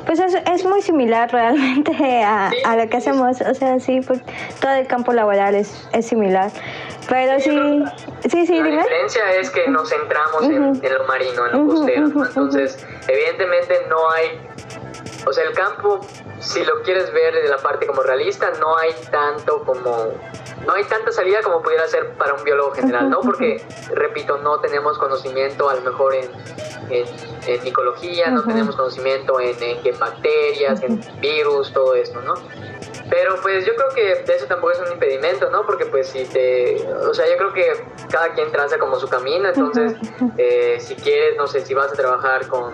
Pues es, es muy similar realmente (laughs) a, a lo que hacemos, o sea, sí, pues, todo el campo laboral es, es similar. Pero sí, sí, sí, La diferencia es que nos centramos en, en, lo marino, en lo costero. Entonces, evidentemente no hay, o sea, el campo, si lo quieres ver de la parte como realista, no hay tanto como no hay tanta salida como pudiera ser para un biólogo general, ¿no? Porque, (laughs) repito, no tenemos conocimiento a lo mejor en, en, en micología, no tenemos conocimiento en, en, bacterias, en virus, todo esto, ¿no? Pero pues yo creo que eso tampoco es un impedimento, ¿no? Porque pues si te... O sea, yo creo que cada quien traza como su camino, entonces eh, si quieres, no sé, si vas a trabajar con,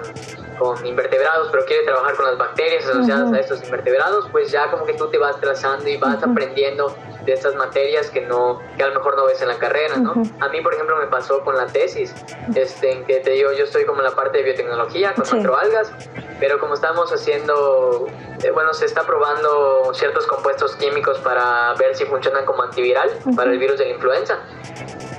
con invertebrados, pero quieres trabajar con las bacterias asociadas a estos invertebrados, pues ya como que tú te vas trazando y vas aprendiendo de estas materias que no que a lo mejor no ves en la carrera, ¿no? A mí, por ejemplo, me pasó con la tesis, este, en que te digo, yo estoy como en la parte de biotecnología con macroalgas, pero como estamos haciendo, eh, bueno, se está probando ciertos compuestos químicos para ver si funcionan como antiviral para el virus de la influenza.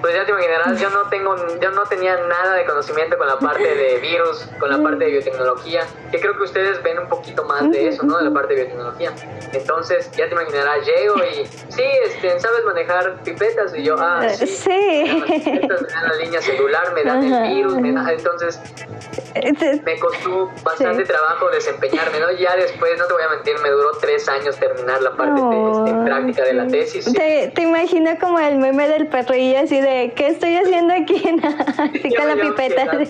Pues ya te imaginarás, yo no tengo, yo no tenía nada de conocimiento con la parte de virus, con la parte de biotecnología, que creo que ustedes ven un poquito más de eso, ¿no? De la parte de biotecnología. Entonces, ya te imaginarás, llego y, sí, este, ¿sabes manejar pipetas? Y yo, ah, sí. sí. me dan la línea celular, me dan el virus, me dan, entonces, me costó bastante trabajo desempeñarme, ¿no? Ya después, no te voy a mentir, me duró tres años terminar la parte de, este, práctica de la tesis. Te, te imagino como el meme del perrillo así de ¿qué estoy haciendo aquí? (laughs) Así con la pipeta.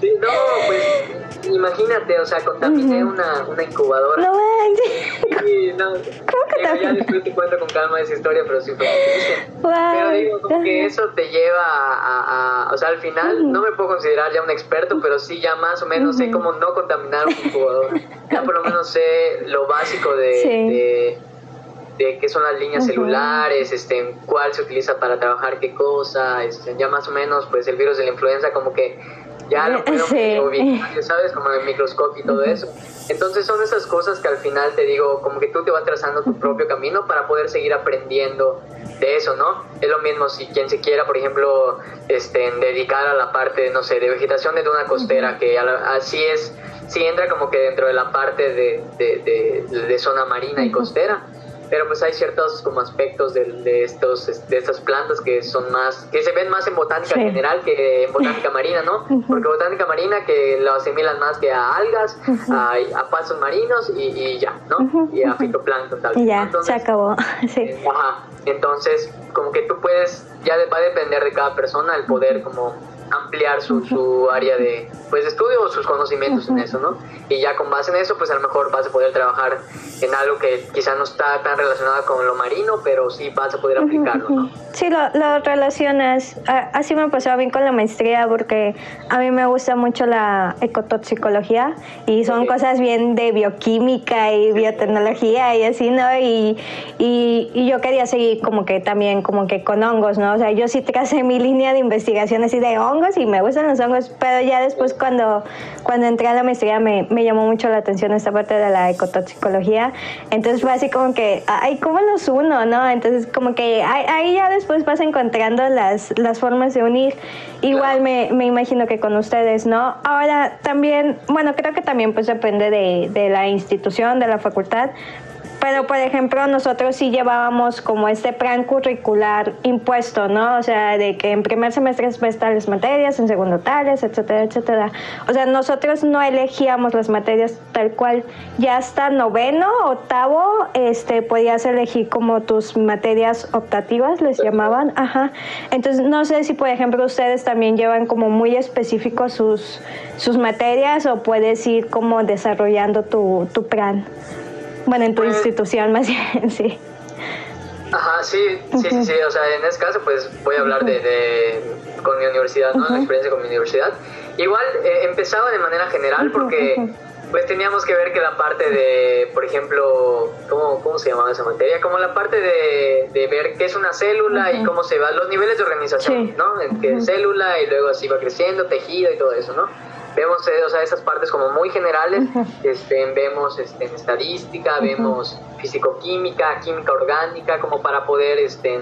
Sí, no, pues imagínate, o sea, contaminé una, una incubadora. No Sí, no. ¿Cómo que Ya después te cuento con calma esa historia, pero sí fue Pero digo, como que eso te lleva a, a, o sea, al final no me puedo considerar ya un experto, pero sí ya más o menos sé cómo no contaminar un incubador. Ya por lo menos sé lo básico de, de de qué son las líneas celulares, este, cuál se utiliza para trabajar qué cosa, este, ya más o menos pues el virus de la influenza como que ya lo puedo sí. ¿sabes? Como el microscopio y todo eso. Entonces son esas cosas que al final te digo, como que tú te vas trazando tu propio camino para poder seguir aprendiendo de eso, ¿no? Es lo mismo si quien se quiera, por ejemplo, este, dedicar a la parte, no sé, de vegetación de una costera, que así es, sí entra como que dentro de la parte de, de, de zona marina y costera pero pues hay ciertos como aspectos de, de, estos de estas plantas que son más que se ven más en botánica general que en botánica marina no porque botánica marina que lo asimilan más que a algas a, a, pasos marinos y, ya no y a fitoplancton tal y ya se acabó. (laughs) Sí. ajá. Entonces como que tú puedes ya va a depender de cada persona el poder como ampliar su, su área de pues estudio o sus conocimientos en eso, ¿no? Y ya con base en eso, pues a lo mejor vas a poder trabajar en algo que quizá no está tan relacionado con lo marino, pero sí vas a poder aplicarlo, ¿no? Sí, lo, lo relacionas. Así me pasó bien con la maestría porque a mí me gusta mucho la ecotoxicología y son cosas bien de bioquímica y biotecnología y así, ¿no? Y, y, y, yo quería seguir como que también como que con hongos, ¿no? O sea, yo sí tracé mi línea de investigación así de hongos y me gustan los hongos, pero ya después cuando, cuando entré a la maestría me, me llamó mucho la atención esta parte de la ecotoxicología. Entonces fue así como que, ay, ¿cómo los uno, no? Entonces como que ahí, ya después vas encontrando las, las formas de unir. Igual me, me, imagino que con ustedes, ¿no? Ahora también, bueno, creo que también pues depende de, de la institución, de la facultad, pero, por ejemplo, nosotros sí llevábamos como este plan curricular impuesto, ¿no? O sea, de que en primer semestre es tales materias, en segundo tales, etcétera, etcétera. O sea, nosotros no elegíamos las materias tal cual. Ya hasta noveno, octavo, este, podías elegir como tus materias optativas, les llamaban. Ajá. Entonces, no sé si, por ejemplo, ustedes también llevan como muy específicos sus, sus materias o puedes ir como desarrollando tu, tu plan. Bueno, en tu pues, institución más bien, (laughs) sí. Ajá, sí, sí, sí, sí, o sea, en ese caso pues voy a hablar de, de con mi universidad, ¿no? La experiencia con mi universidad. Igual eh, empezaba de manera general porque pues teníamos que ver que la parte de, por ejemplo, ¿cómo, cómo se llamaba esa materia? Como la parte de, de ver qué es una célula y cómo se va, los niveles de organización, ¿no? En que célula y luego así va creciendo, tejido y todo eso, ¿no? Vemos eh, o sea, esas partes como muy generales, este, vemos este, estadística, vemos físico-química, química orgánica, como para poder, este,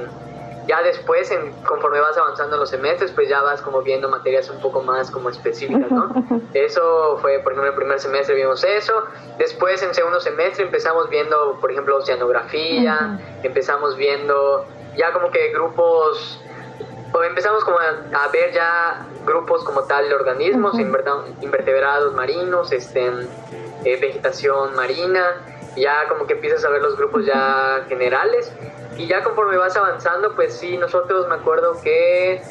ya después, en, conforme vas avanzando en los semestres, pues ya vas como viendo materias un poco más como específicas, ¿no? Eso fue, por ejemplo, el primer semestre vimos eso, después en segundo semestre empezamos viendo, por ejemplo, oceanografía, empezamos viendo ya como que grupos empezamos como a, ver ya grupos como tal de organismos, invertebrados marinos, este, eh, vegetación marina, ya como que empiezas a ver los grupos ya generales y ya conforme vas avanzando, pues sí, nosotros me acuerdo que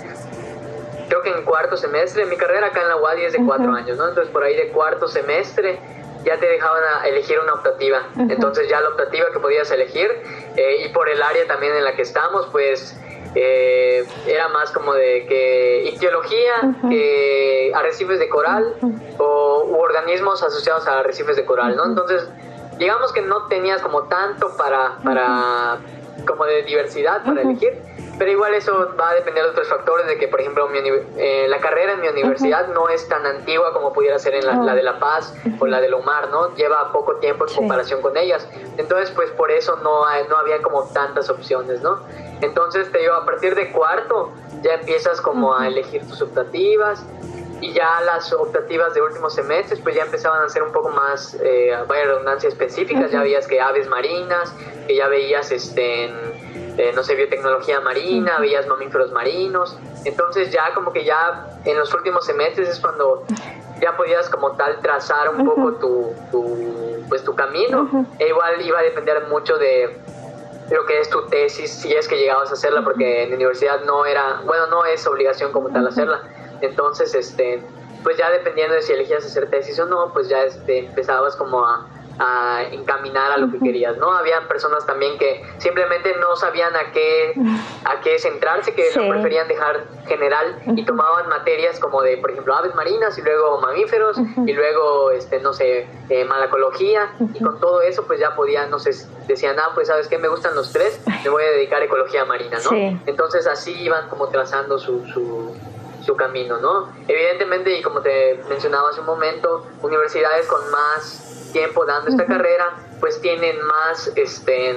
creo que en cuarto semestre, mi carrera acá en la UADI es de cuatro años, ¿no? Entonces por ahí de cuarto semestre ya te dejaban a elegir una optativa. Entonces ya la optativa que podías elegir eh, y por el área también en la que estamos, pues eh, era más como de que ictiología, que arrecifes de coral o u organismos asociados a arrecifes de coral, ¿no? Entonces, digamos que no tenías como tanto para, para como de diversidad para elegir, pero igual eso va a depender de otros factores, de que por ejemplo eh, la carrera en mi universidad no es tan antigua como pudiera ser en la, de La Paz o la de Lomar, ¿no? Lleva poco tiempo en comparación con ellas, entonces pues por eso no, no había como tantas opciones, ¿no? Entonces te digo, a partir de cuarto ya empiezas como a elegir tus optativas y ya las optativas de últimos semestres pues ya empezaban a ser un poco más, eh, vaya redundancia, específicas, ya veías que aves marinas, que ya veías este, eh, no sé, biotecnología marina, veías mamíferos marinos, entonces ya como que ya en los últimos semestres es cuando ya podías como tal trazar un poco tu, tu, pues tu camino, e igual iba a depender mucho de lo que es tu tesis, si es que llegabas a hacerla, porque en la universidad no era, bueno, no es obligación como tal hacerla. Entonces, este, pues ya dependiendo de si elegías hacer tesis o no, pues ya este, empezabas como a a encaminar a lo que querías, ¿no? Habían personas también que simplemente no sabían a qué, a qué centrarse, que lo preferían dejar general y tomaban materias como de, por ejemplo, aves marinas y luego mamíferos y luego, este, no sé, eh, malacología. Y con todo eso pues ya podían, no sé, decían, ah, pues sabes qué, me gustan los tres, me voy a dedicar a ecología marina, ¿no? Entonces así iban como trazando su, su su camino, ¿no? Evidentemente, y como te mencionaba hace un momento, universidades con más tiempo dando esta carrera, pues tienen más, este,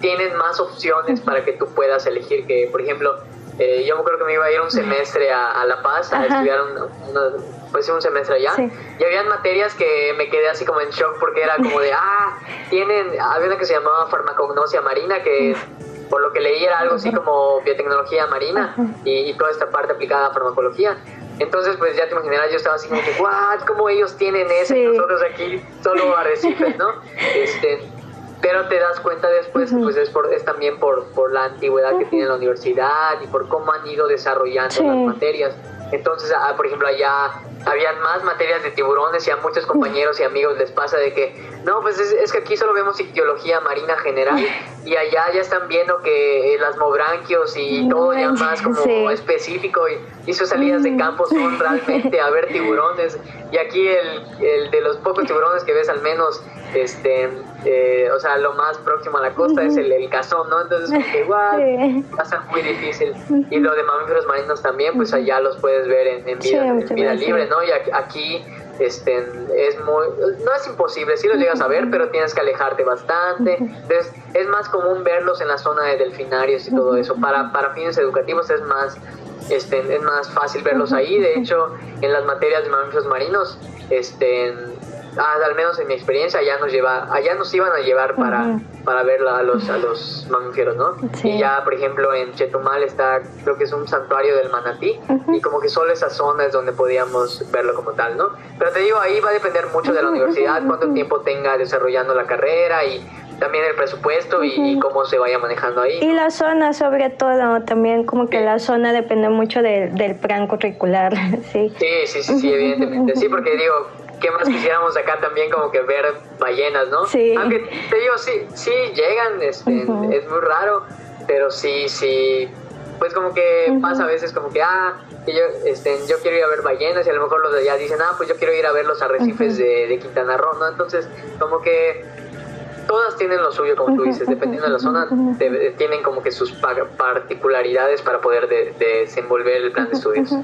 tienen más opciones para que tú puedas elegir que, por ejemplo, eh, yo me acuerdo que me iba a ir un semestre a, La Paz a estudiar un, pues un semestre allá. Y habían materias que me quedé así como en shock porque era como de, (laughs) ah, tienen, había una que se llamaba farmacognosia marina que por lo que leí era algo así como biotecnología marina y, y, toda esta parte aplicada a farmacología. Entonces, pues ya te imaginarás, yo estaba así como que, ¿what? ¿Cómo ellos tienen eso? nosotros aquí solo arrecifes, ¿no? (laughs) Este, pero te das cuenta después, pues es, por, es también por, por la antigüedad que tiene la universidad y por cómo han ido desarrollando las materias. Entonces, ah, por ejemplo, allá habían más materias de tiburones y a muchos compañeros y amigos les pasa de que, no, pues es, que aquí solo vemos ictiología marina general y allá ya están viendo que las mobranquios y todo ya más como específico y, sus salidas de campo son realmente a ver tiburones. Y aquí el, el de los pocos tiburones que ves al menos este, eh, o sea, lo más próximo a la costa es el, el cazón, ¿no? Entonces, igual (laughs) va a ser muy difícil. Y lo de mamíferos marinos también, pues allá los puedes ver en, vida, libre, ¿no? Y aquí este, es muy, no es imposible, sí los llegas a ver, pero tienes que alejarte bastante. Entonces, es más común verlos en la zona de delfinarios y todo eso. Para, para fines educativos es más, este, es más fácil verlos ahí. De hecho, en las materias de mamíferos marinos, este, al menos en mi experiencia, allá nos lleva, allá nos iban a llevar para, para ver a los, a los mamíferos, ¿no? Y ya, por ejemplo, en Chetumal está, creo que es un santuario del manatí, y como que solo esa zona es donde podíamos verlo como tal, ¿no? Pero te digo, ahí va a depender mucho de la universidad, cuánto tiempo tenga desarrollando la carrera y también el presupuesto y, cómo se vaya manejando ahí. Y la zona, sobre todo, también como que la zona depende mucho del plan curricular, (laughs) ¿sí? Sí, sí, sí, sí, evidentemente. Sí, porque digo, ¿qué más quisiéramos acá también como que ver ballenas, ¿no? Sí. Aunque te digo, sí, sí llegan, este, es muy raro, pero sí, sí, pues como que pasa a veces como que, ah, que yo, este, yo quiero ir a ver ballenas y a lo mejor los de allá dicen, ah, pues yo quiero ir a ver los arrecifes de, de Quintana Roo, ¿no? Entonces, como que todas tienen lo suyo, como tú dices, dependiendo de la zona, tienen como que sus particularidades para poder desenvolver el plan de estudios.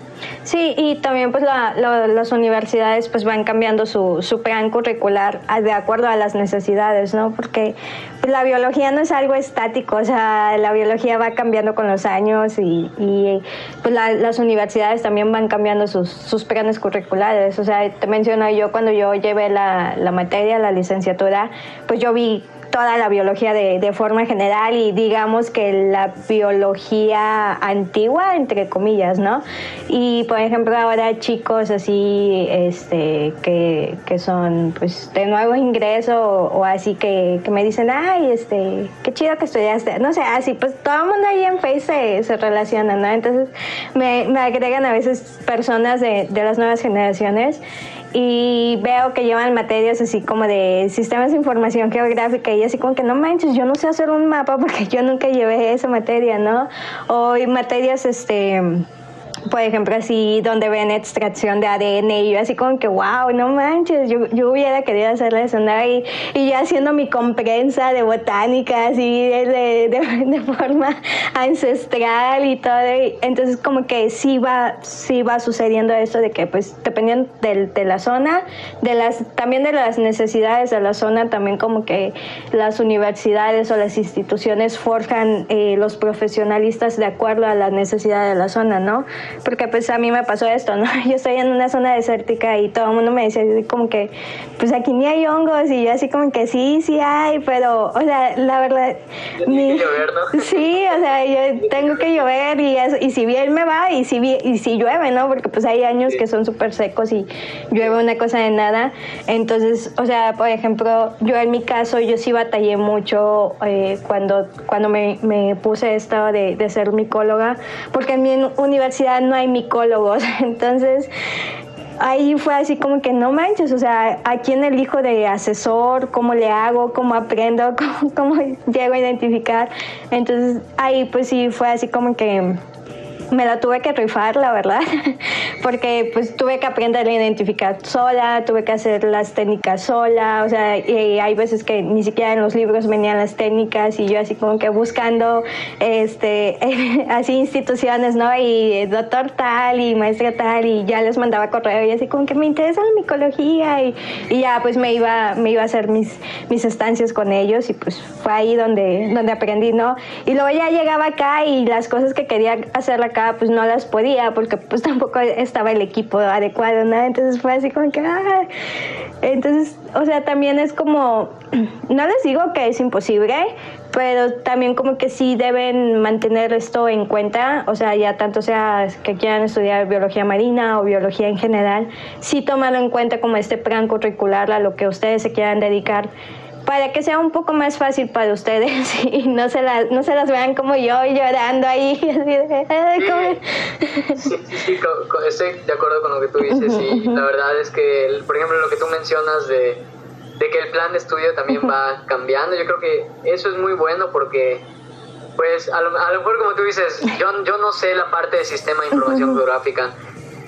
Sí, y también pues las universidades pues van cambiando su, su plan curricular de acuerdo a las necesidades, ¿no? Porque pues, la biología no es algo estático, o sea, la biología va cambiando con los años y, y pues las universidades también van cambiando sus, sus planes curriculares, o sea, te menciono yo cuando yo llevé la, la materia, la licenciatura, pues yo vi toda la biología de, de, forma general y digamos que la biología antigua, entre comillas, ¿no? Y por ejemplo ahora chicos así, este, que, que son pues de nuevo ingreso o, así que, que, me dicen, ay, este, qué chido que estudiaste, no sé, así pues todo el mundo ahí en Face se, se relaciona, ¿no? Entonces me, me agregan a veces personas de, de las nuevas generaciones y veo que llevan materias así como de sistemas de información geográfica y así como que no manches, yo no sé hacer un mapa (laughs) porque yo nunca llevé esa materia, ¿no? O materias, este por ejemplo, así donde ven extracción de ADN y yo así como que, wow, no manches, yo, yo hubiera querido hacer eso, ¿no? Y, y yo haciendo mi comprensa de botánica, así de, de, (laughs) forma ancestral y todo. entonces como que sí va, sí va sucediendo esto de que pues dependiendo de, de la zona, de las, también de las necesidades de la zona, también como que las universidades o las instituciones forjan eh, los profesionalistas de acuerdo a la necesidad de la zona, ¿no? Porque pues a mí me pasó esto, ¿no? (laughs) Yo estoy en una zona desértica y todo el mundo me dice como que, pues aquí ni hay hongos y yo así como que sí, sí hay, pero, o sea, la verdad... Mi, llover, ¿no? (laughs) Sí, o sea, yo tengo que llover y, y si bien me va y si, y si llueve, ¿no? Porque pues hay años que son súper secos y llueve una cosa de nada. Entonces, o sea, por ejemplo, yo en mi caso, yo sí batallé mucho eh, cuando, cuando me, me puse esto de, de ser micóloga, porque en mi universidad no hay micólogos. (laughs) Entonces, ahí fue así como que no manches, o sea, ¿a quién elijo de asesor? ¿Cómo le hago? ¿Cómo aprendo? (laughs) ¿Cómo, cómo llego a identificar? Entonces ahí pues sí fue así como que me la tuve que rifar, la verdad, (laughs) porque pues tuve que aprender a identificar sola, tuve que hacer las técnicas sola, o sea, y hay veces que ni siquiera en los libros venían las técnicas y yo así como que buscando, este, (laughs) así instituciones, ¿no? Y doctor tal y maestra tal y ya les mandaba correo y así como que me interesa la micología y, y ya pues me iba, me iba a hacer mis, mis estancias con ellos y pues fue ahí donde, donde aprendí, ¿no? Y luego ya llegaba acá y las cosas que quería hacer la pues no las podía porque pues (laughs) tampoco estaba el equipo adecuado, ¿no? Entonces fue así como que, ah". entonces, o sea, también es como, (clears throat) no les digo que es imposible, pero también como que sí deben mantener esto en cuenta, o sea, ya tanto sea que quieran estudiar biología marina o biología en general, sí tomarlo en cuenta como este plan curricular a lo que ustedes se quieran dedicar para que sea un poco más fácil para ustedes (laughs) y no se, las no se las vean como yo llorando ahí. (laughs) sí, sí, sí, estoy de acuerdo con lo que tú dices y la verdad es que, por ejemplo, lo que tú mencionas de, de que el plan de estudio también va cambiando, yo creo que eso es muy bueno porque pues a lo, a lo mejor como tú dices, yo, yo no sé la parte del sistema de información geográfica,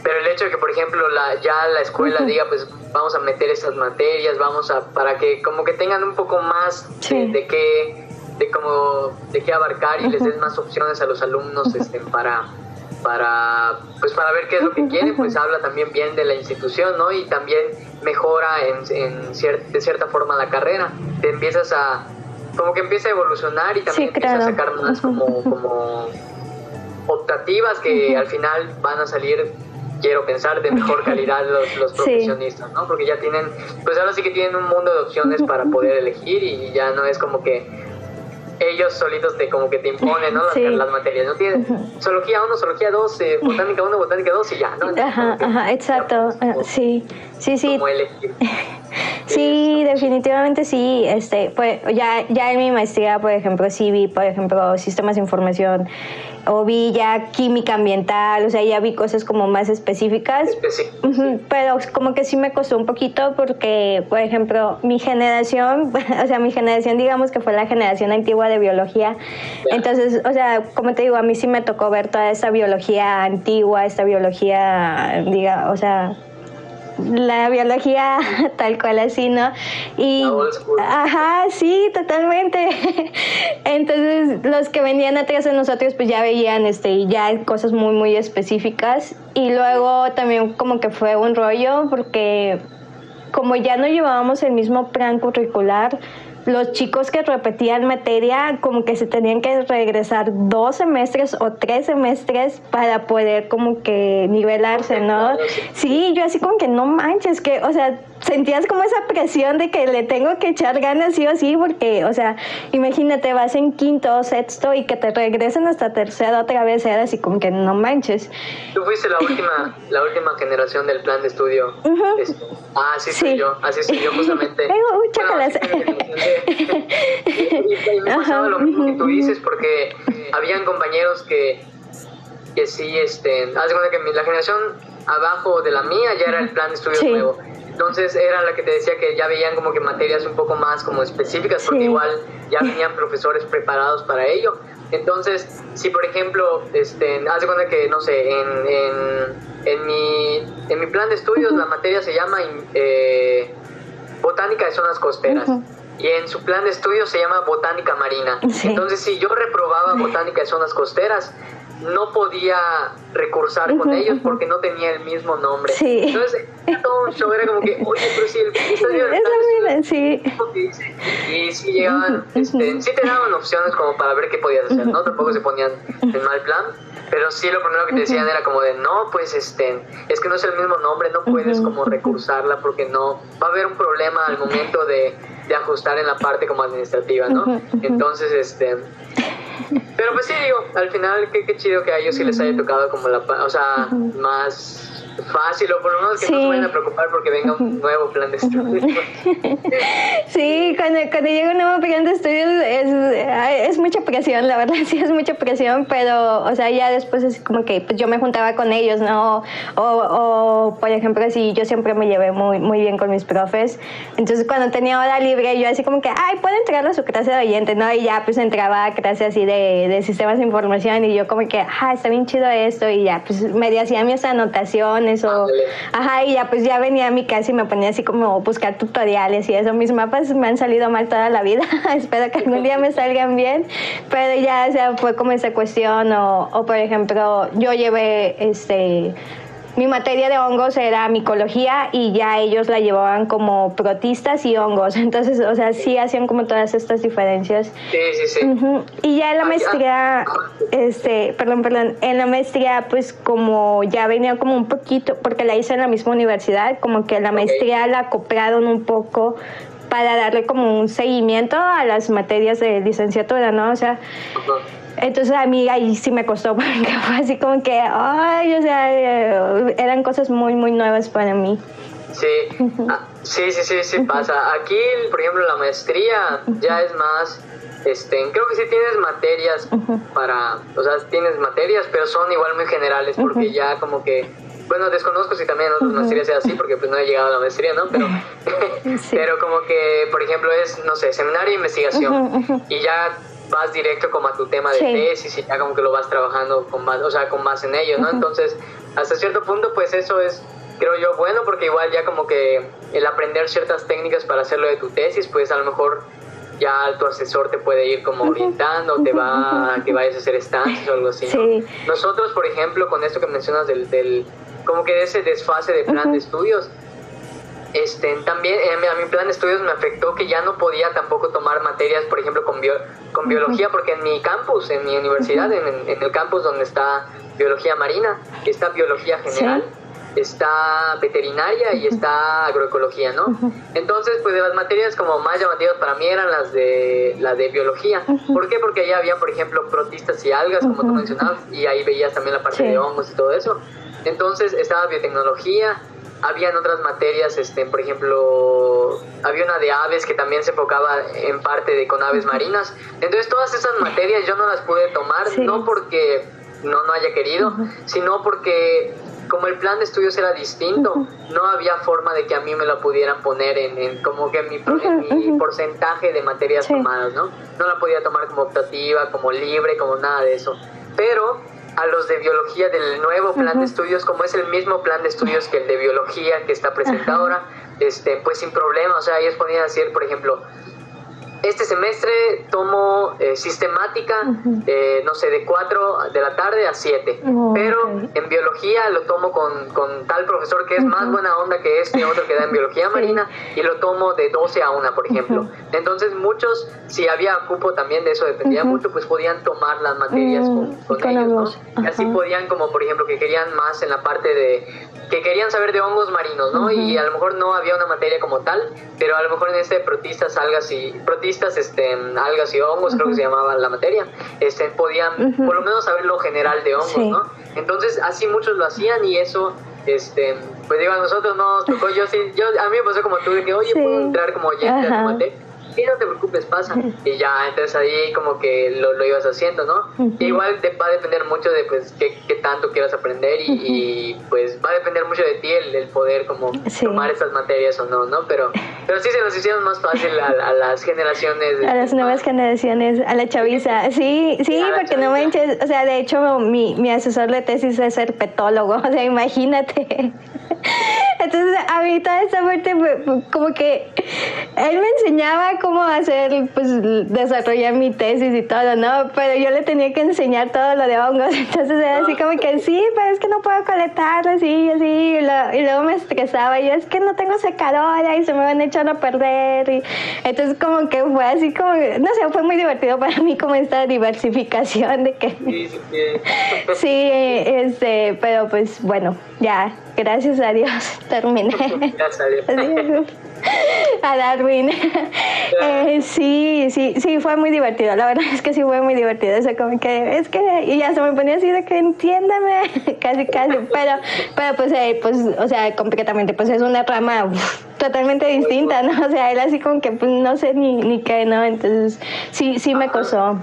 pero el hecho de que, por ejemplo, la, ya la escuela diga, pues vamos a meter estas materias, vamos a, para que como que tengan un poco más de, qué, de como, de qué abarcar y les den más opciones a los alumnos este, para, para, pues para ver qué es lo que quieren, pues habla también bien de la institución, ¿no? Y también mejora en, en de cierta forma la carrera. Te empiezas a, como que empieza a evolucionar y también empieza a sacar más como, como optativas que al final van a salir quiero pensar, de mejor calidad los, los profesionistas, ¿no? Porque ya tienen, pues ahora sí que tienen un mundo de opciones para poder elegir y ya no es como que ellos solitos te como que te imponen, ¿no? Las, materias, ¿no? Tienen zoología 1, zoología 2, eh, botánica 1, botánica 2 y ya, ¿no? ajá, ajá, exacto, ah, (laughs) sí, sí, sí. Sí, definitivamente sí. Este, pues ya, ya en mi maestría, por ejemplo, sí vi, por ejemplo, sistemas de información o vi ya química ambiental, o sea, ya vi cosas como más específicas. pero como que sí me costó un poquito porque, por ejemplo, mi generación, (laughs) o sea, mi generación digamos que fue la generación antigua de biología. Entonces, o sea, como te digo, a mí sí me tocó ver toda esta biología antigua, esta biología, diga, o sea, la biología (laughs) tal cual así, ¿no? Y ajá, sí, totalmente. (laughs) Entonces, los que venían atrás de nosotros pues ya veían este ya cosas muy muy específicas y luego también como que fue un rollo porque como ya no llevábamos el mismo plan curricular, los chicos que repetían materia como que se tenían que regresar dos semestres o tres semestres para poder como que nivelarse, ¿no? Sí, yo así como que no manches, que, o sea, sentías como esa presión de que le tengo que echar ganas sí o sí, porque, o sea, imagínate, vas en quinto o sexto y que te regresen hasta tercero otra vez, era así como que no manches. Tú fuiste la última, la última generación del plan de estudio. Ah, sí, soy yo, así soy yo justamente. (laughs) y, me pasaba lo mismo que tú dices, porque habían compañeros que, que sí, este, haz de cuenta que la generación abajo de la mía ya era el plan de estudio nuevo. Entonces era la que te decía que ya veían como que materias un poco más como específicas, porque igual ya venían profesores preparados para ello. Entonces, si por ejemplo, este, haz de cuenta que, no sé, en, en, en, mi, en mi plan de estudios la materia se llama eh, Botánica de Zonas Costeras. Y en su plan de estudio se llama botánica marina. Entonces, si yo reprobaba botánica de zonas costeras, no podía recursar con ellos porque no tenía el mismo nombre. Entonces, todo un show era como que, oye, pero si el, (laughs) es sí. Y sí llegaban, este, sí te daban opciones como para ver qué podías hacer, ¿no? Tampoco se ponían en mal plan. Pero sí, lo primero que te decían era como de, no, pues este, es que no es el mismo nombre, no puedes como recursarla porque no, va a haber un problema al momento de, de ajustar en la parte como administrativa, ¿no? Entonces, este, pero pues sí, digo, al final, qué, qué chido que a ellos sí les haya tocado como la, o sea, más fácil, o por lo menos que no se vayan a preocupar porque venga un (laughs) nuevo plan de estudios. (laughs) sí, cuando, cuando llega un nuevo plan de estudios es, es, mucha presión, la verdad, (laughs) sí es mucha presión, pero, o sea, ya después es como que pues, yo me juntaba con ellos, ¿no? O, o, por ejemplo, si yo siempre me llevé muy, muy bien con mis profes, entonces cuando tenía hora libre, yo así como que, ay, puedo entrar a su clase de oyente, ¿no? Y ya pues entraba a clase así de, de sistemas de información y yo como que, ah, está bien chido esto, y ya pues me hacía mis anotaciones o, ajá, y ya pues ya venía a mi casa y me ponía así como buscar tutoriales y eso, mis mapas me han salido mal toda la vida, (laughs) espero que algún día me salgan bien, pero ya, o sea, fue como esa cuestión, o, o por ejemplo, yo llevé, este, mi materia de hongos era micología y ya ellos la llevaban como protistas y hongos. (laughs) Entonces, o sea, sí hacían como todas estas diferencias. Sí, sí, sí. Y ya en la maestría, este, perdón, perdón, en la maestría, pues como ya venía como un poquito, porque la hice en la misma universidad, como que la maestría la acoplaron un poco para darle como un seguimiento a las materias de licenciatura, ¿no? O sea, entonces a mí ahí sí me costó (laughs) porque fue así como que, ay, o sea, eh, eran cosas muy, muy nuevas para mí. Sí, ah, sí, sí, sí, sí pasa. Aquí, por ejemplo, la maestría ya es más, este, creo que sí tienes materias para, o sea, tienes materias, pero son igual muy generales porque ya como que, bueno, desconozco si también en otras maestrías sea así porque pues no he llegado a la maestría, ¿no? Pero, (laughs) (laughs) pero como que, por ejemplo, es, no sé, seminario de investigación y ya vas directo como a tu tema de tesis y ya como que lo vas trabajando con más, o sea, con más en ello, ¿no? Entonces, hasta cierto punto, pues eso es, creo yo, bueno, porque igual ya como que el aprender ciertas técnicas para hacerlo de tu tesis, pues a lo mejor ya tu asesor te puede ir como orientando, te va a que vayas a hacer estancias o algo así. ¿no? Nosotros, por ejemplo, con esto que mencionas del, del como que de ese desfase de plan de estudios, este, también eh, a mi plan de estudios me afectó que ya no podía tampoco tomar materias, por ejemplo, con, con biología, porque en mi campus, en mi universidad, en, el campus donde está biología marina, está biología general, está veterinaria y está agroecología, ¿no? Entonces, pues de las materias como más llamativas para mí eran las de, las de biología. ¿Por qué? Porque allá había, por ejemplo, protistas y algas, como tú mencionabas, y ahí veías también la parte de hongos y todo eso. Entonces estaba biotecnología, habían otras materias, este, por ejemplo, había una de aves que también se enfocaba en parte de con aves marinas. Entonces todas esas materias yo no las pude tomar, no porque no, no haya querido, sino porque como el plan de estudios era distinto, no había forma de que a mí me lo pudieran poner en, como que mi, mi porcentaje de materias tomadas, ¿no? No la podía tomar como optativa, como libre, como nada de eso. Pero a los de biología del nuevo plan de estudios, como es el mismo plan de estudios que el de biología que está presente ahora, este, pues sin problema, o sea, ellos podían decir, por ejemplo, este semestre tomo eh, sistemática, eh, no sé, de 4 de la tarde a 7. pero en biología lo tomo con, con tal profesor que es más buena onda que este otro que da en biología marina y lo tomo de 12 a 1, por ejemplo. Entonces muchos, si había cupo también de eso, dependía mucho, pues podían tomar las materias con, con, ellos, ¿no? Y así podían, como por ejemplo, que querían más en la parte de, que querían saber de hongos marinos, ¿no? Y a lo mejor no había una materia como tal, pero a lo mejor en este protistas, algas y protistas, este, algas y hongos, creo que se llamaba la materia, este, podían por lo menos saber lo general de hongos, ¿no? Entonces así muchos lo hacían y eso este pues digo a nosotros no tocó yo sí yo a mí me pasó como tú que oye puedo entrar como oyente a tu materia no te preocupes, pasa. Y ya, entonces ahí como que lo, lo ibas haciendo, ¿no? Igual te va a depender mucho de pues qué, qué tanto quieras aprender y, pues va a depender mucho de ti el, el poder como tomar estas materias o no, ¿no? Pero, pero sí se nos hicieron más fácil a, las generaciones. a las nuevas generaciones, a la chaviza. Sí, sí, porque no manches, o sea, de hecho mi, mi asesor de tesis es herpetólogo, (laughs) o sea, imagínate. (laughs) Entonces, a mí toda esa parte, como que él me enseñaba cómo hacer, pues, desarrollar mi tesis y todo, ¿no? Pero yo le tenía que enseñar todo lo de hongos. (laughs) Entonces era así como que, sí, pero es que no puedo colectarlo, así, así. Y, luego me estresaba. Y yo, es que no tengo secadora y se me van echando a perder. Y, entonces, como que fue así como, no sé, fue muy divertido para mí como esta diversificación de que... Sí, sí, sí. (laughs) este, pero pues, bueno, ya, gracias a Dios (laughs) terminé. Gracias a Dios. a Darwin. Eh, sí, sí, sí, fue muy divertido. La verdad es que sí fue muy divertido. Eso como que, es que, y ya se me ponía así de que entiéndame, (laughs) casi, casi. Pero, pero pues, eh, pues, o sea, completamente, pues es una rama totalmente distinta, ¿no? O sea, él así como que, pues, no sé ni, ni qué, ¿no? Entonces, sí, sí me costó.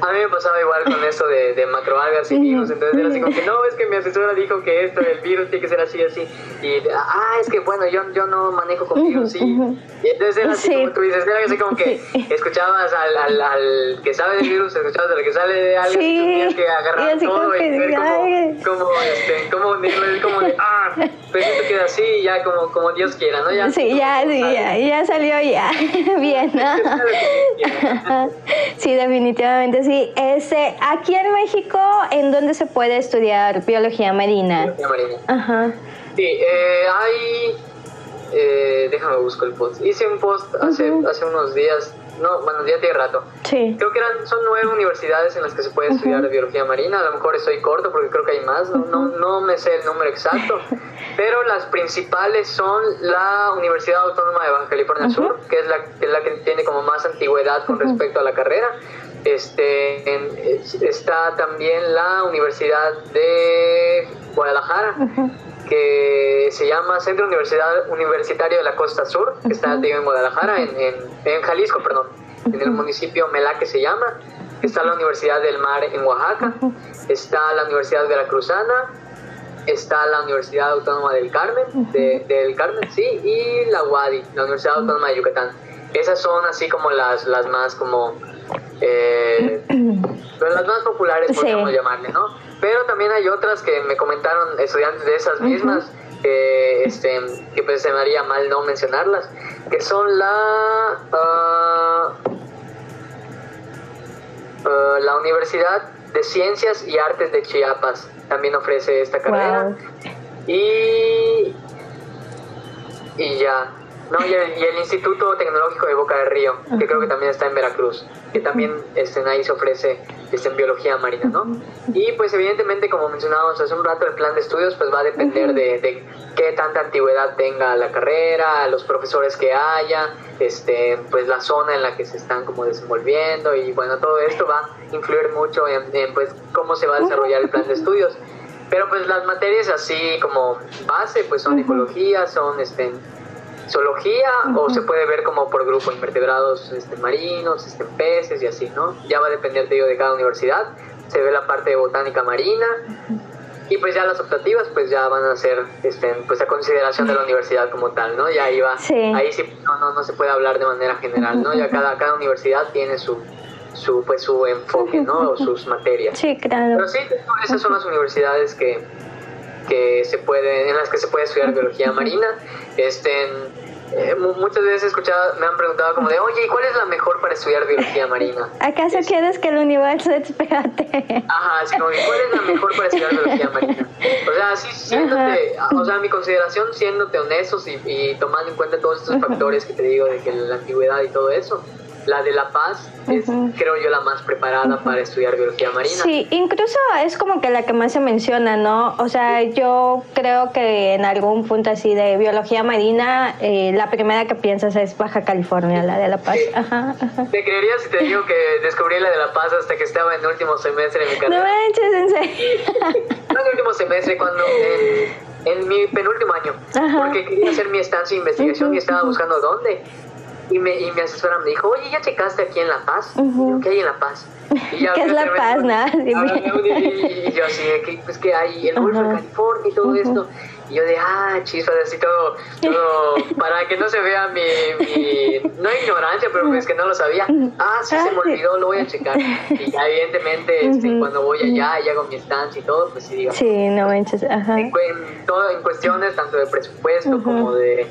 A mí me pasaba igual con eso de, de macroalgas y virus, entonces era así como que no, es que mi asesora dijo que esto, el virus tiene que ser así, así, y ah, es que bueno, yo, yo no manejo con virus, sí. Y entonces era así como tú dices, era así como que escuchabas al, al, al, que sabe del virus, escuchabas al que sale de algo, y tenías que agarrar todo y ver cómo, cómo, este, cómo unirlo, como de, ah, pues esto queda así, y ya como, como Dios quiera, ¿no? Ya, sí, ya, sí, ya, ya salió ya, (laughs) bien, ¿no? (laughs) (laughs) sí, definitivamente sí sí. Este, aquí en México, ¿en dónde se puede estudiar biología marina? Biología marina. Ajá. Sí, eh, hay... Eh, déjame buscar el post. Hice un post hace, hace unos días no, bueno, ya tiene rato. Sí. Creo que eran, son nueve universidades en las que se puede estudiar biología marina. A lo mejor estoy corto porque creo que hay más, no, no, no me sé el número exacto. (laughs) Pero las principales son la Universidad Autónoma de Baja California Sur, que es, la, que es la que tiene como más antigüedad con respecto a la carrera. Este, está también la Universidad de Guadalajara, que se llama Centro Universidad, Universitario de la Costa Sur, que está en Guadalajara, en, en, Jalisco, perdón, en el municipio Melaque se llama. Está la Universidad del Mar en Oaxaca, está la Universidad Veracruzana, está la Universidad Autónoma del Carmen, del Carmen, sí, y la UADI, la Universidad Autónoma de Yucatán. Esas son así como las, las más como eh, las más populares podríamos llamarle, ¿no? Pero también hay otras que me comentaron estudiantes de esas mismas, este, que pues se me haría mal no mencionarlas, que son la, uh, uh, la Universidad de Ciencias y Artes de Chiapas, también ofrece esta carrera. Y, y ya, no, y el, Instituto Tecnológico de Boca del Río, que creo que también está en Veracruz, que también este, ahí se ofrece este, en biología marina, ¿no? Y pues evidentemente, como mencionábamos hace un rato, el plan de estudios pues va a depender de, de qué tanta antigüedad tenga la carrera, los profesores que haya, este, pues la zona en la que se están como desenvolviendo y bueno, todo esto va a influir mucho en, en pues cómo se va a desarrollar el plan de estudios. Pero pues las materias así como base pues son ecología, son este, zoología o se puede ver como por grupo invertebrados este, marinos, este, peces y así, ¿no? Ya va a depender de, de cada universidad. Se ve la parte de botánica marina y pues ya las optativas pues ya van a ser este, pues a consideración de la universidad como tal, ¿no? Ya ahí va, ahí sí no, no, no se puede hablar de manera general, ¿no? Ya cada, cada universidad tiene su, su pues su enfoque, ¿no? O sus materias. Sí, claro. Pero sí, esas son las universidades que, que se puede, en las que se puede estudiar biología marina. Este, eh, muchas veces he escuchado, me han preguntado como de, oye, ¿y cuál es la mejor para estudiar biología marina? (laughs) ¿Acaso quieres que el universo explote? Ajá, así como, ¿cuál es la mejor para estudiar biología marina? O sea, sí, siéndote, o sea, mi consideración, siéndote honestos y, y tomando en cuenta todos estos factores que te digo de que la antigüedad y todo eso, la de La Paz es, creo yo, la más preparada para estudiar biología marina. Sí, incluso es como que la que más se menciona, ¿no? O sea, yo creo que en algún punto así de biología marina, eh, la primera que piensas es Baja California, la de La Paz. Ajá, ¿Te creerías si te digo que descubrí la de La Paz hasta que estaba en el último semestre de mi carrera? No manches, en serio. no en el último semestre, cuando... En, mi penúltimo año, porque quería hacer mi estancia de investigación y estaba buscando dónde y, me, y mi asesora me dijo, oye, ¿ya checaste aquí en La Paz? ¿Qué hay en La Paz? Y (laughs) ¿Qué es La Paz, nada? Y yo así, que, pues que hay el Golfo de California y todo esto. Y yo de, ah, chispas, así todo, todo, (laughs) para que no se vea mi, mi, no ignorancia, pero pues que no lo sabía. Ah, sí, se me olvidó, lo voy a checar. Y ya, evidentemente, este, cuando voy allá y hago mi estancia y todo, pues sí, digo. Sí, no manches, ajá. En, todo, en cuestiones tanto de presupuesto como de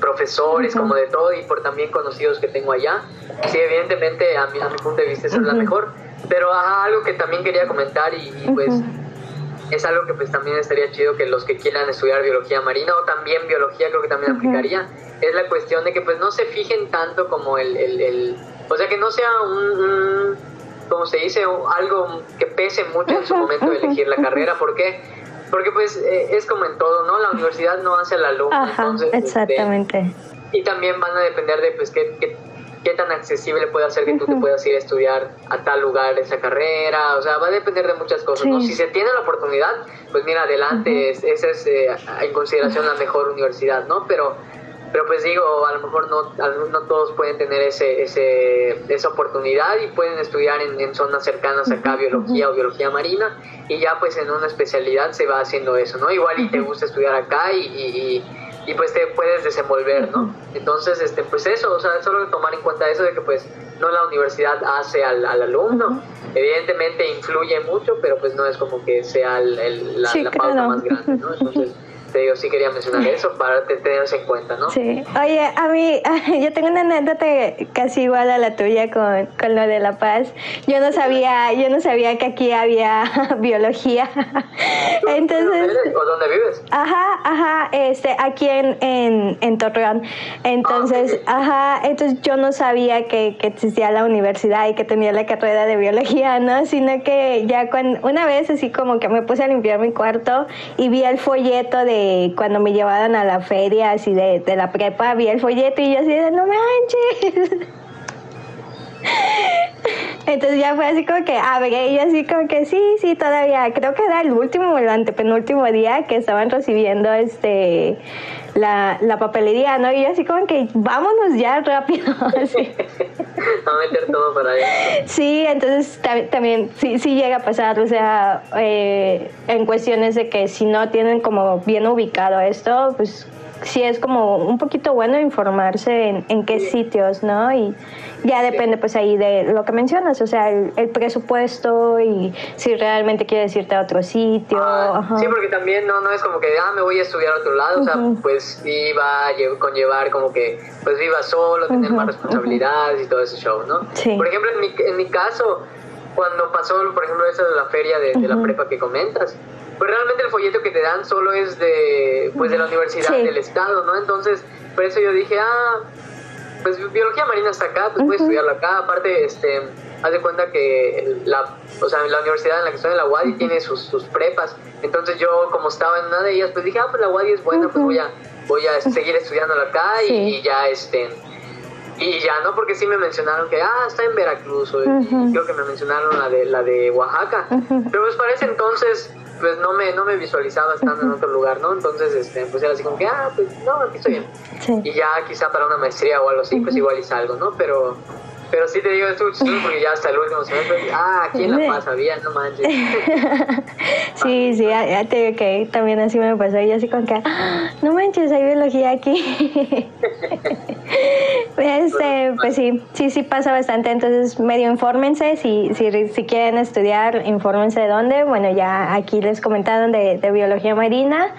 profesores, como de todo, y por también conocidos que tengo allá. Sí, evidentemente, a mi, a mi punto de vista, es la mejor. Pero algo que también quería comentar, y, pues es algo que pues también estaría chido que los que quieran estudiar biología marina o también biología creo que también aplicaría, es la cuestión de que pues no se fijen tanto como el, el, o sea que no sea un, como se dice, algo que pese mucho en su momento de elegir la carrera, porque porque pues eh, es como en todo, ¿no? La universidad no hace la alumno. Ajá, entonces, este, exactamente. y también van a depender de pues qué, qué, qué tan accesible puede hacer que tú te puedas ir a estudiar a tal lugar esa carrera, o sea, va a depender de muchas cosas, ¿no? Si se tiene la oportunidad, pues mira, adelante, esa es eh, en consideración la mejor universidad, ¿no? Pero pero pues digo, a lo mejor no, no todos pueden tener ese, ese, esa oportunidad y pueden estudiar en, zonas cercanas acá biología o biología marina y ya pues en una especialidad se va haciendo eso, ¿no? Igual y te gusta estudiar acá y, y, pues te puedes desenvolver, ¿no? Entonces, este, pues eso, o sea, solo tomar en cuenta eso de que pues no la universidad hace al, al alumno, evidentemente influye mucho, pero pues no es como que sea el, la, pauta más grande, ¿no? Entonces te digo, sí quería mencionar eso para tenerse en cuenta, ¿no? Sí. Oye, a mí, (laughs) yo tengo una anécdota casi igual a la tuya con, con lo de La Paz. Yo no sabía, yo no sabía que aquí había (laughs) biología. (laughs) Entonces... ¿O dónde vives? Ajá, ajá, este, aquí en, en, en Torreón. Entonces, ah, ajá, entonces yo no sabía que, que existía la universidad y que tenía la carrera de biología, ¿no? Sino que ya cuando, una vez así como que me puse a limpiar mi cuarto y vi el folleto de cuando me llevaban a la feria así de, de la prepa, vi el folleto y yo así de no manches. (laughs) Entonces ya fue así como que abre y así como que sí, sí, todavía, creo que era el último o el antepenúltimo día que estaban recibiendo este la, la papelería, ¿no? Y yo así como que vámonos ya rápido. (laughs) Así. a meter todo para allá. Sí, entonces también sí, sí llega a pasar, o sea, eh, en cuestiones de que si no tienen como bien ubicado esto, pues sí es como un poquito bueno informarse en, en qué sitios, ¿no? Y ya depende pues ahí de lo que mencionas, o sea, el, presupuesto y si realmente quieres irte a otro sitio. Ah, sí, porque también no, no es como que, ah, me voy a estudiar a otro lado, o sea, pues sí va a conllevar como que, pues viva solo, tener más responsabilidades y todo ese show, ¿no? Por ejemplo, en mi, en mi caso, cuando pasó, por ejemplo, eso de la feria de, de la prepa que comentas, pues realmente el folleto que te dan solo es de, pues de la universidad del estado, ¿no? Entonces, por eso yo dije, ah, pues biología marina está acá, pues puedes estudiarlo acá. Aparte, este, haz de cuenta que la, o sea, la universidad en la que estoy en la UADI tiene sus, sus prepas. Entonces yo, como estaba en una de ellas, pues dije, ah, pues la UADI es buena, pues voy a, voy a seguir estudiándola acá y, ya, este, y ya, ¿no? Porque sí me mencionaron que, ah, está en Veracruz, o creo que me mencionaron la de, la de Oaxaca. Pero pues para ese entonces, pues no me, no me visualizaba estando en otro lugar, ¿no? Entonces, este, pues era así como que, ah, pues no, aquí estoy bien. Y ya quizá para una maestría o algo así, pues igual y salgo, ¿no? Pero pero sí te digo, esto porque ya hasta el último semestre, ah, aquí en La Paz había, no manches. (laughs) sí, sí, ya, te digo que también así me pasó. Y así con que, ah, no manches, hay biología aquí. (laughs) este, pues sí, sí, sí pasa bastante. Entonces, medio infórmense. Si, si, si quieren estudiar, infórmense de dónde. Bueno, ya aquí les comentaron de, de biología marina.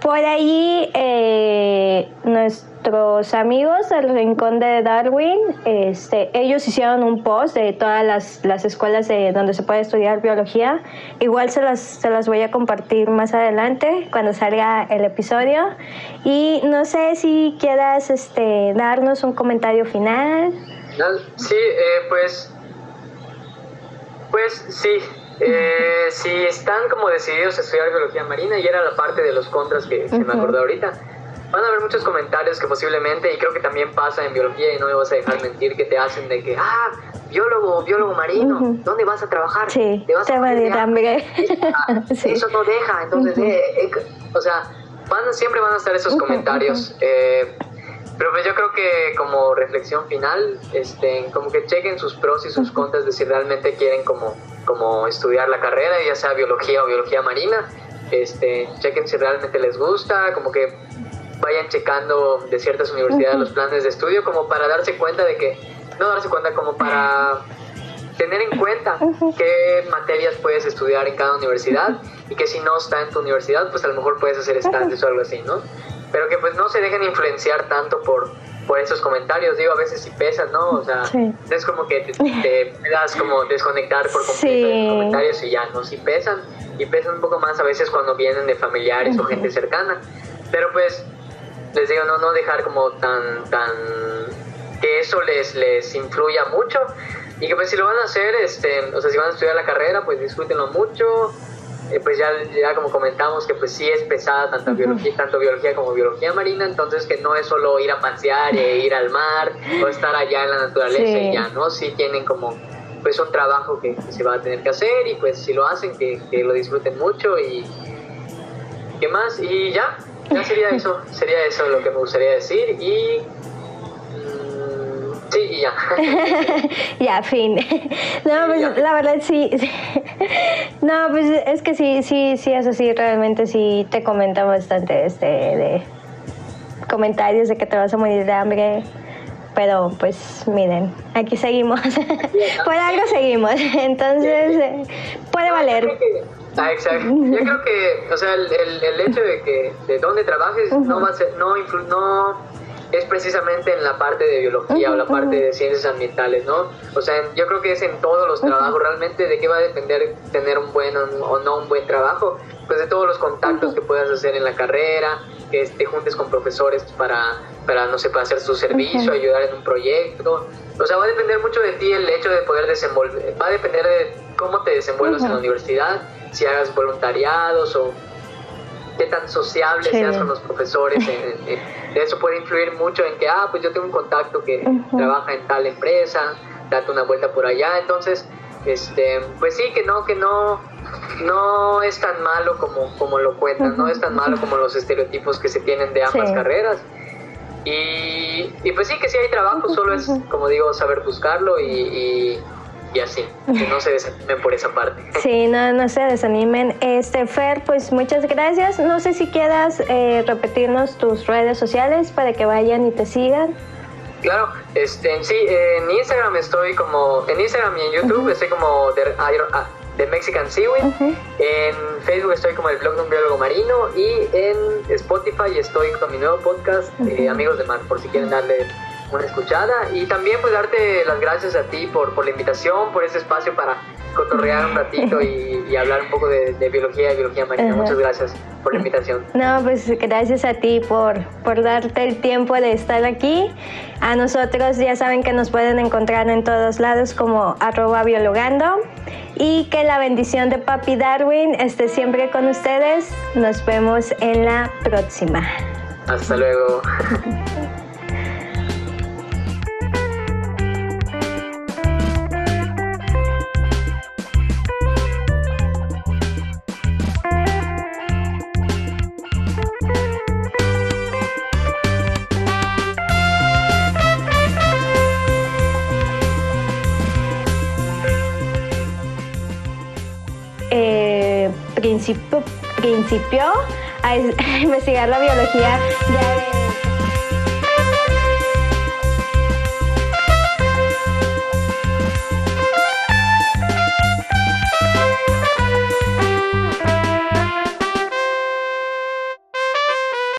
Por ahí, eh, nuestros amigos del Rincón de Darwin, este, ellos hicieron un post de todas las, las escuelas de donde se puede estudiar biología. Igual se las, se las voy a compartir más adelante cuando salga el episodio. Y no sé si quieras este, darnos un comentario final. Sí, eh, pues, pues sí, eh, si están como decididos a estudiar biología marina, y era la parte de los contras que, me acordé ahorita, van a haber muchos comentarios que posiblemente, y creo que también pasa en biología, y no me vas a dejar mentir, que te hacen de que, ah, biólogo, biólogo marino, ¿dónde vas a trabajar? Sí, te vas a también. (laughs) Eso no deja, entonces, eh, eh, o sea, van, siempre van a estar esos comentarios. Eh, pero pues yo creo que como reflexión final, este, como que chequen sus pros y sus contras de si realmente quieren como, como estudiar la carrera, ya sea biología o biología marina. Este, chequen si realmente les gusta, como que vayan checando de ciertas universidades los planes de estudio como para darse cuenta de que, no darse cuenta como para tener en cuenta qué materias puedes estudiar en cada universidad y que si no está en tu universidad, pues a lo mejor puedes hacer estantes o algo así, ¿no? Pero que pues no se dejen influenciar tanto por, por esos comentarios, digo, a veces si pesan, ¿no? O sea, es como que te, te puedas como desconectar por completo de los comentarios y ya, ¿no? Si pesan, y pesan un poco más a veces cuando vienen de familiares o gente cercana, pero pues les digo, no, no dejar como tan, tan, que eso les, les influya mucho. Y que pues si lo van a hacer, este, o sea, si van a estudiar la carrera, pues disfrútenlo mucho, eh, pues ya, ya como comentamos que pues sí es pesada tanto biología, tanto biología como biología marina, entonces que no es solo ir a pasear e ir al mar o estar allá en la naturaleza y ya, ¿no? Sí tienen como pues un trabajo que, se va a tener que hacer y pues si lo hacen que, que lo disfruten mucho y qué más y ya, ya sería (laughs) eso, sería eso lo que me gustaría decir y Sí, y ya. (laughs) ya, fin. No, pues la verdad sí. (laughs) no, pues es que sí, sí, sí, eso sí, realmente sí te comenta bastante este de comentarios de que te vas a morir de hambre. Pero pues miren, aquí seguimos. (laughs) Por algo seguimos. Entonces, eh, puede valer. Ah, exacto. Yo creo que, o sea, el, el, hecho de que de dónde trabajes no va a ser, no, no es precisamente en la parte de biología o la parte de ciencias ambientales, ¿no? O sea, yo creo que es en todos los trabajos, realmente de qué va a depender tener un buen o no un buen trabajo, pues de todos los contactos que puedas hacer en la carrera, que te juntes con profesores para, para no sé, para hacer su servicio, ayudar en un proyecto. O sea, va a depender mucho de ti el hecho de poder desenvolver, va a depender de cómo te desenvuelvas en la universidad, si hagas voluntariados o qué tan sociable seas con los profesores. eso puede influir mucho en que, ah, pues yo tengo un contacto que trabaja en tal empresa, date una vuelta por allá. Entonces, este, pues sí, que no, que no, no es tan malo como, como lo cuentan, no es tan malo como los estereotipos que se tienen de ambas carreras. Y, y, pues sí, que sí hay trabajo, solo es, como digo, saber buscarlo y y así, que no se desanimen por esa parte. Sí, no, no se desanimen. Este, Fer, pues muchas gracias. No sé si quieras eh, repetirnos tus redes sociales para que vayan y te sigan. Claro, este, sí, en Instagram estoy como, en Instagram y en YouTube estoy como The, ah, Mexican Seaweed, en Facebook estoy como el blog de un biólogo marino y en Spotify estoy con mi nuevo podcast, eh, Amigos de Mar, por si quieren darle una escuchada y también pues darte las gracias a ti por, por la invitación, por ese espacio para cotorrear un ratito y, hablar un poco de, biología y biología marina. Muchas gracias por la invitación. No, pues gracias a ti por, por darte el tiempo de estar aquí. A nosotros ya saben que nos pueden encontrar en todos lados como arroba biologando y que la bendición de Papi Darwin esté siempre con ustedes. Nos vemos en la próxima. Hasta luego. (laughs) principio, principió a (laughs) investigar la biología ya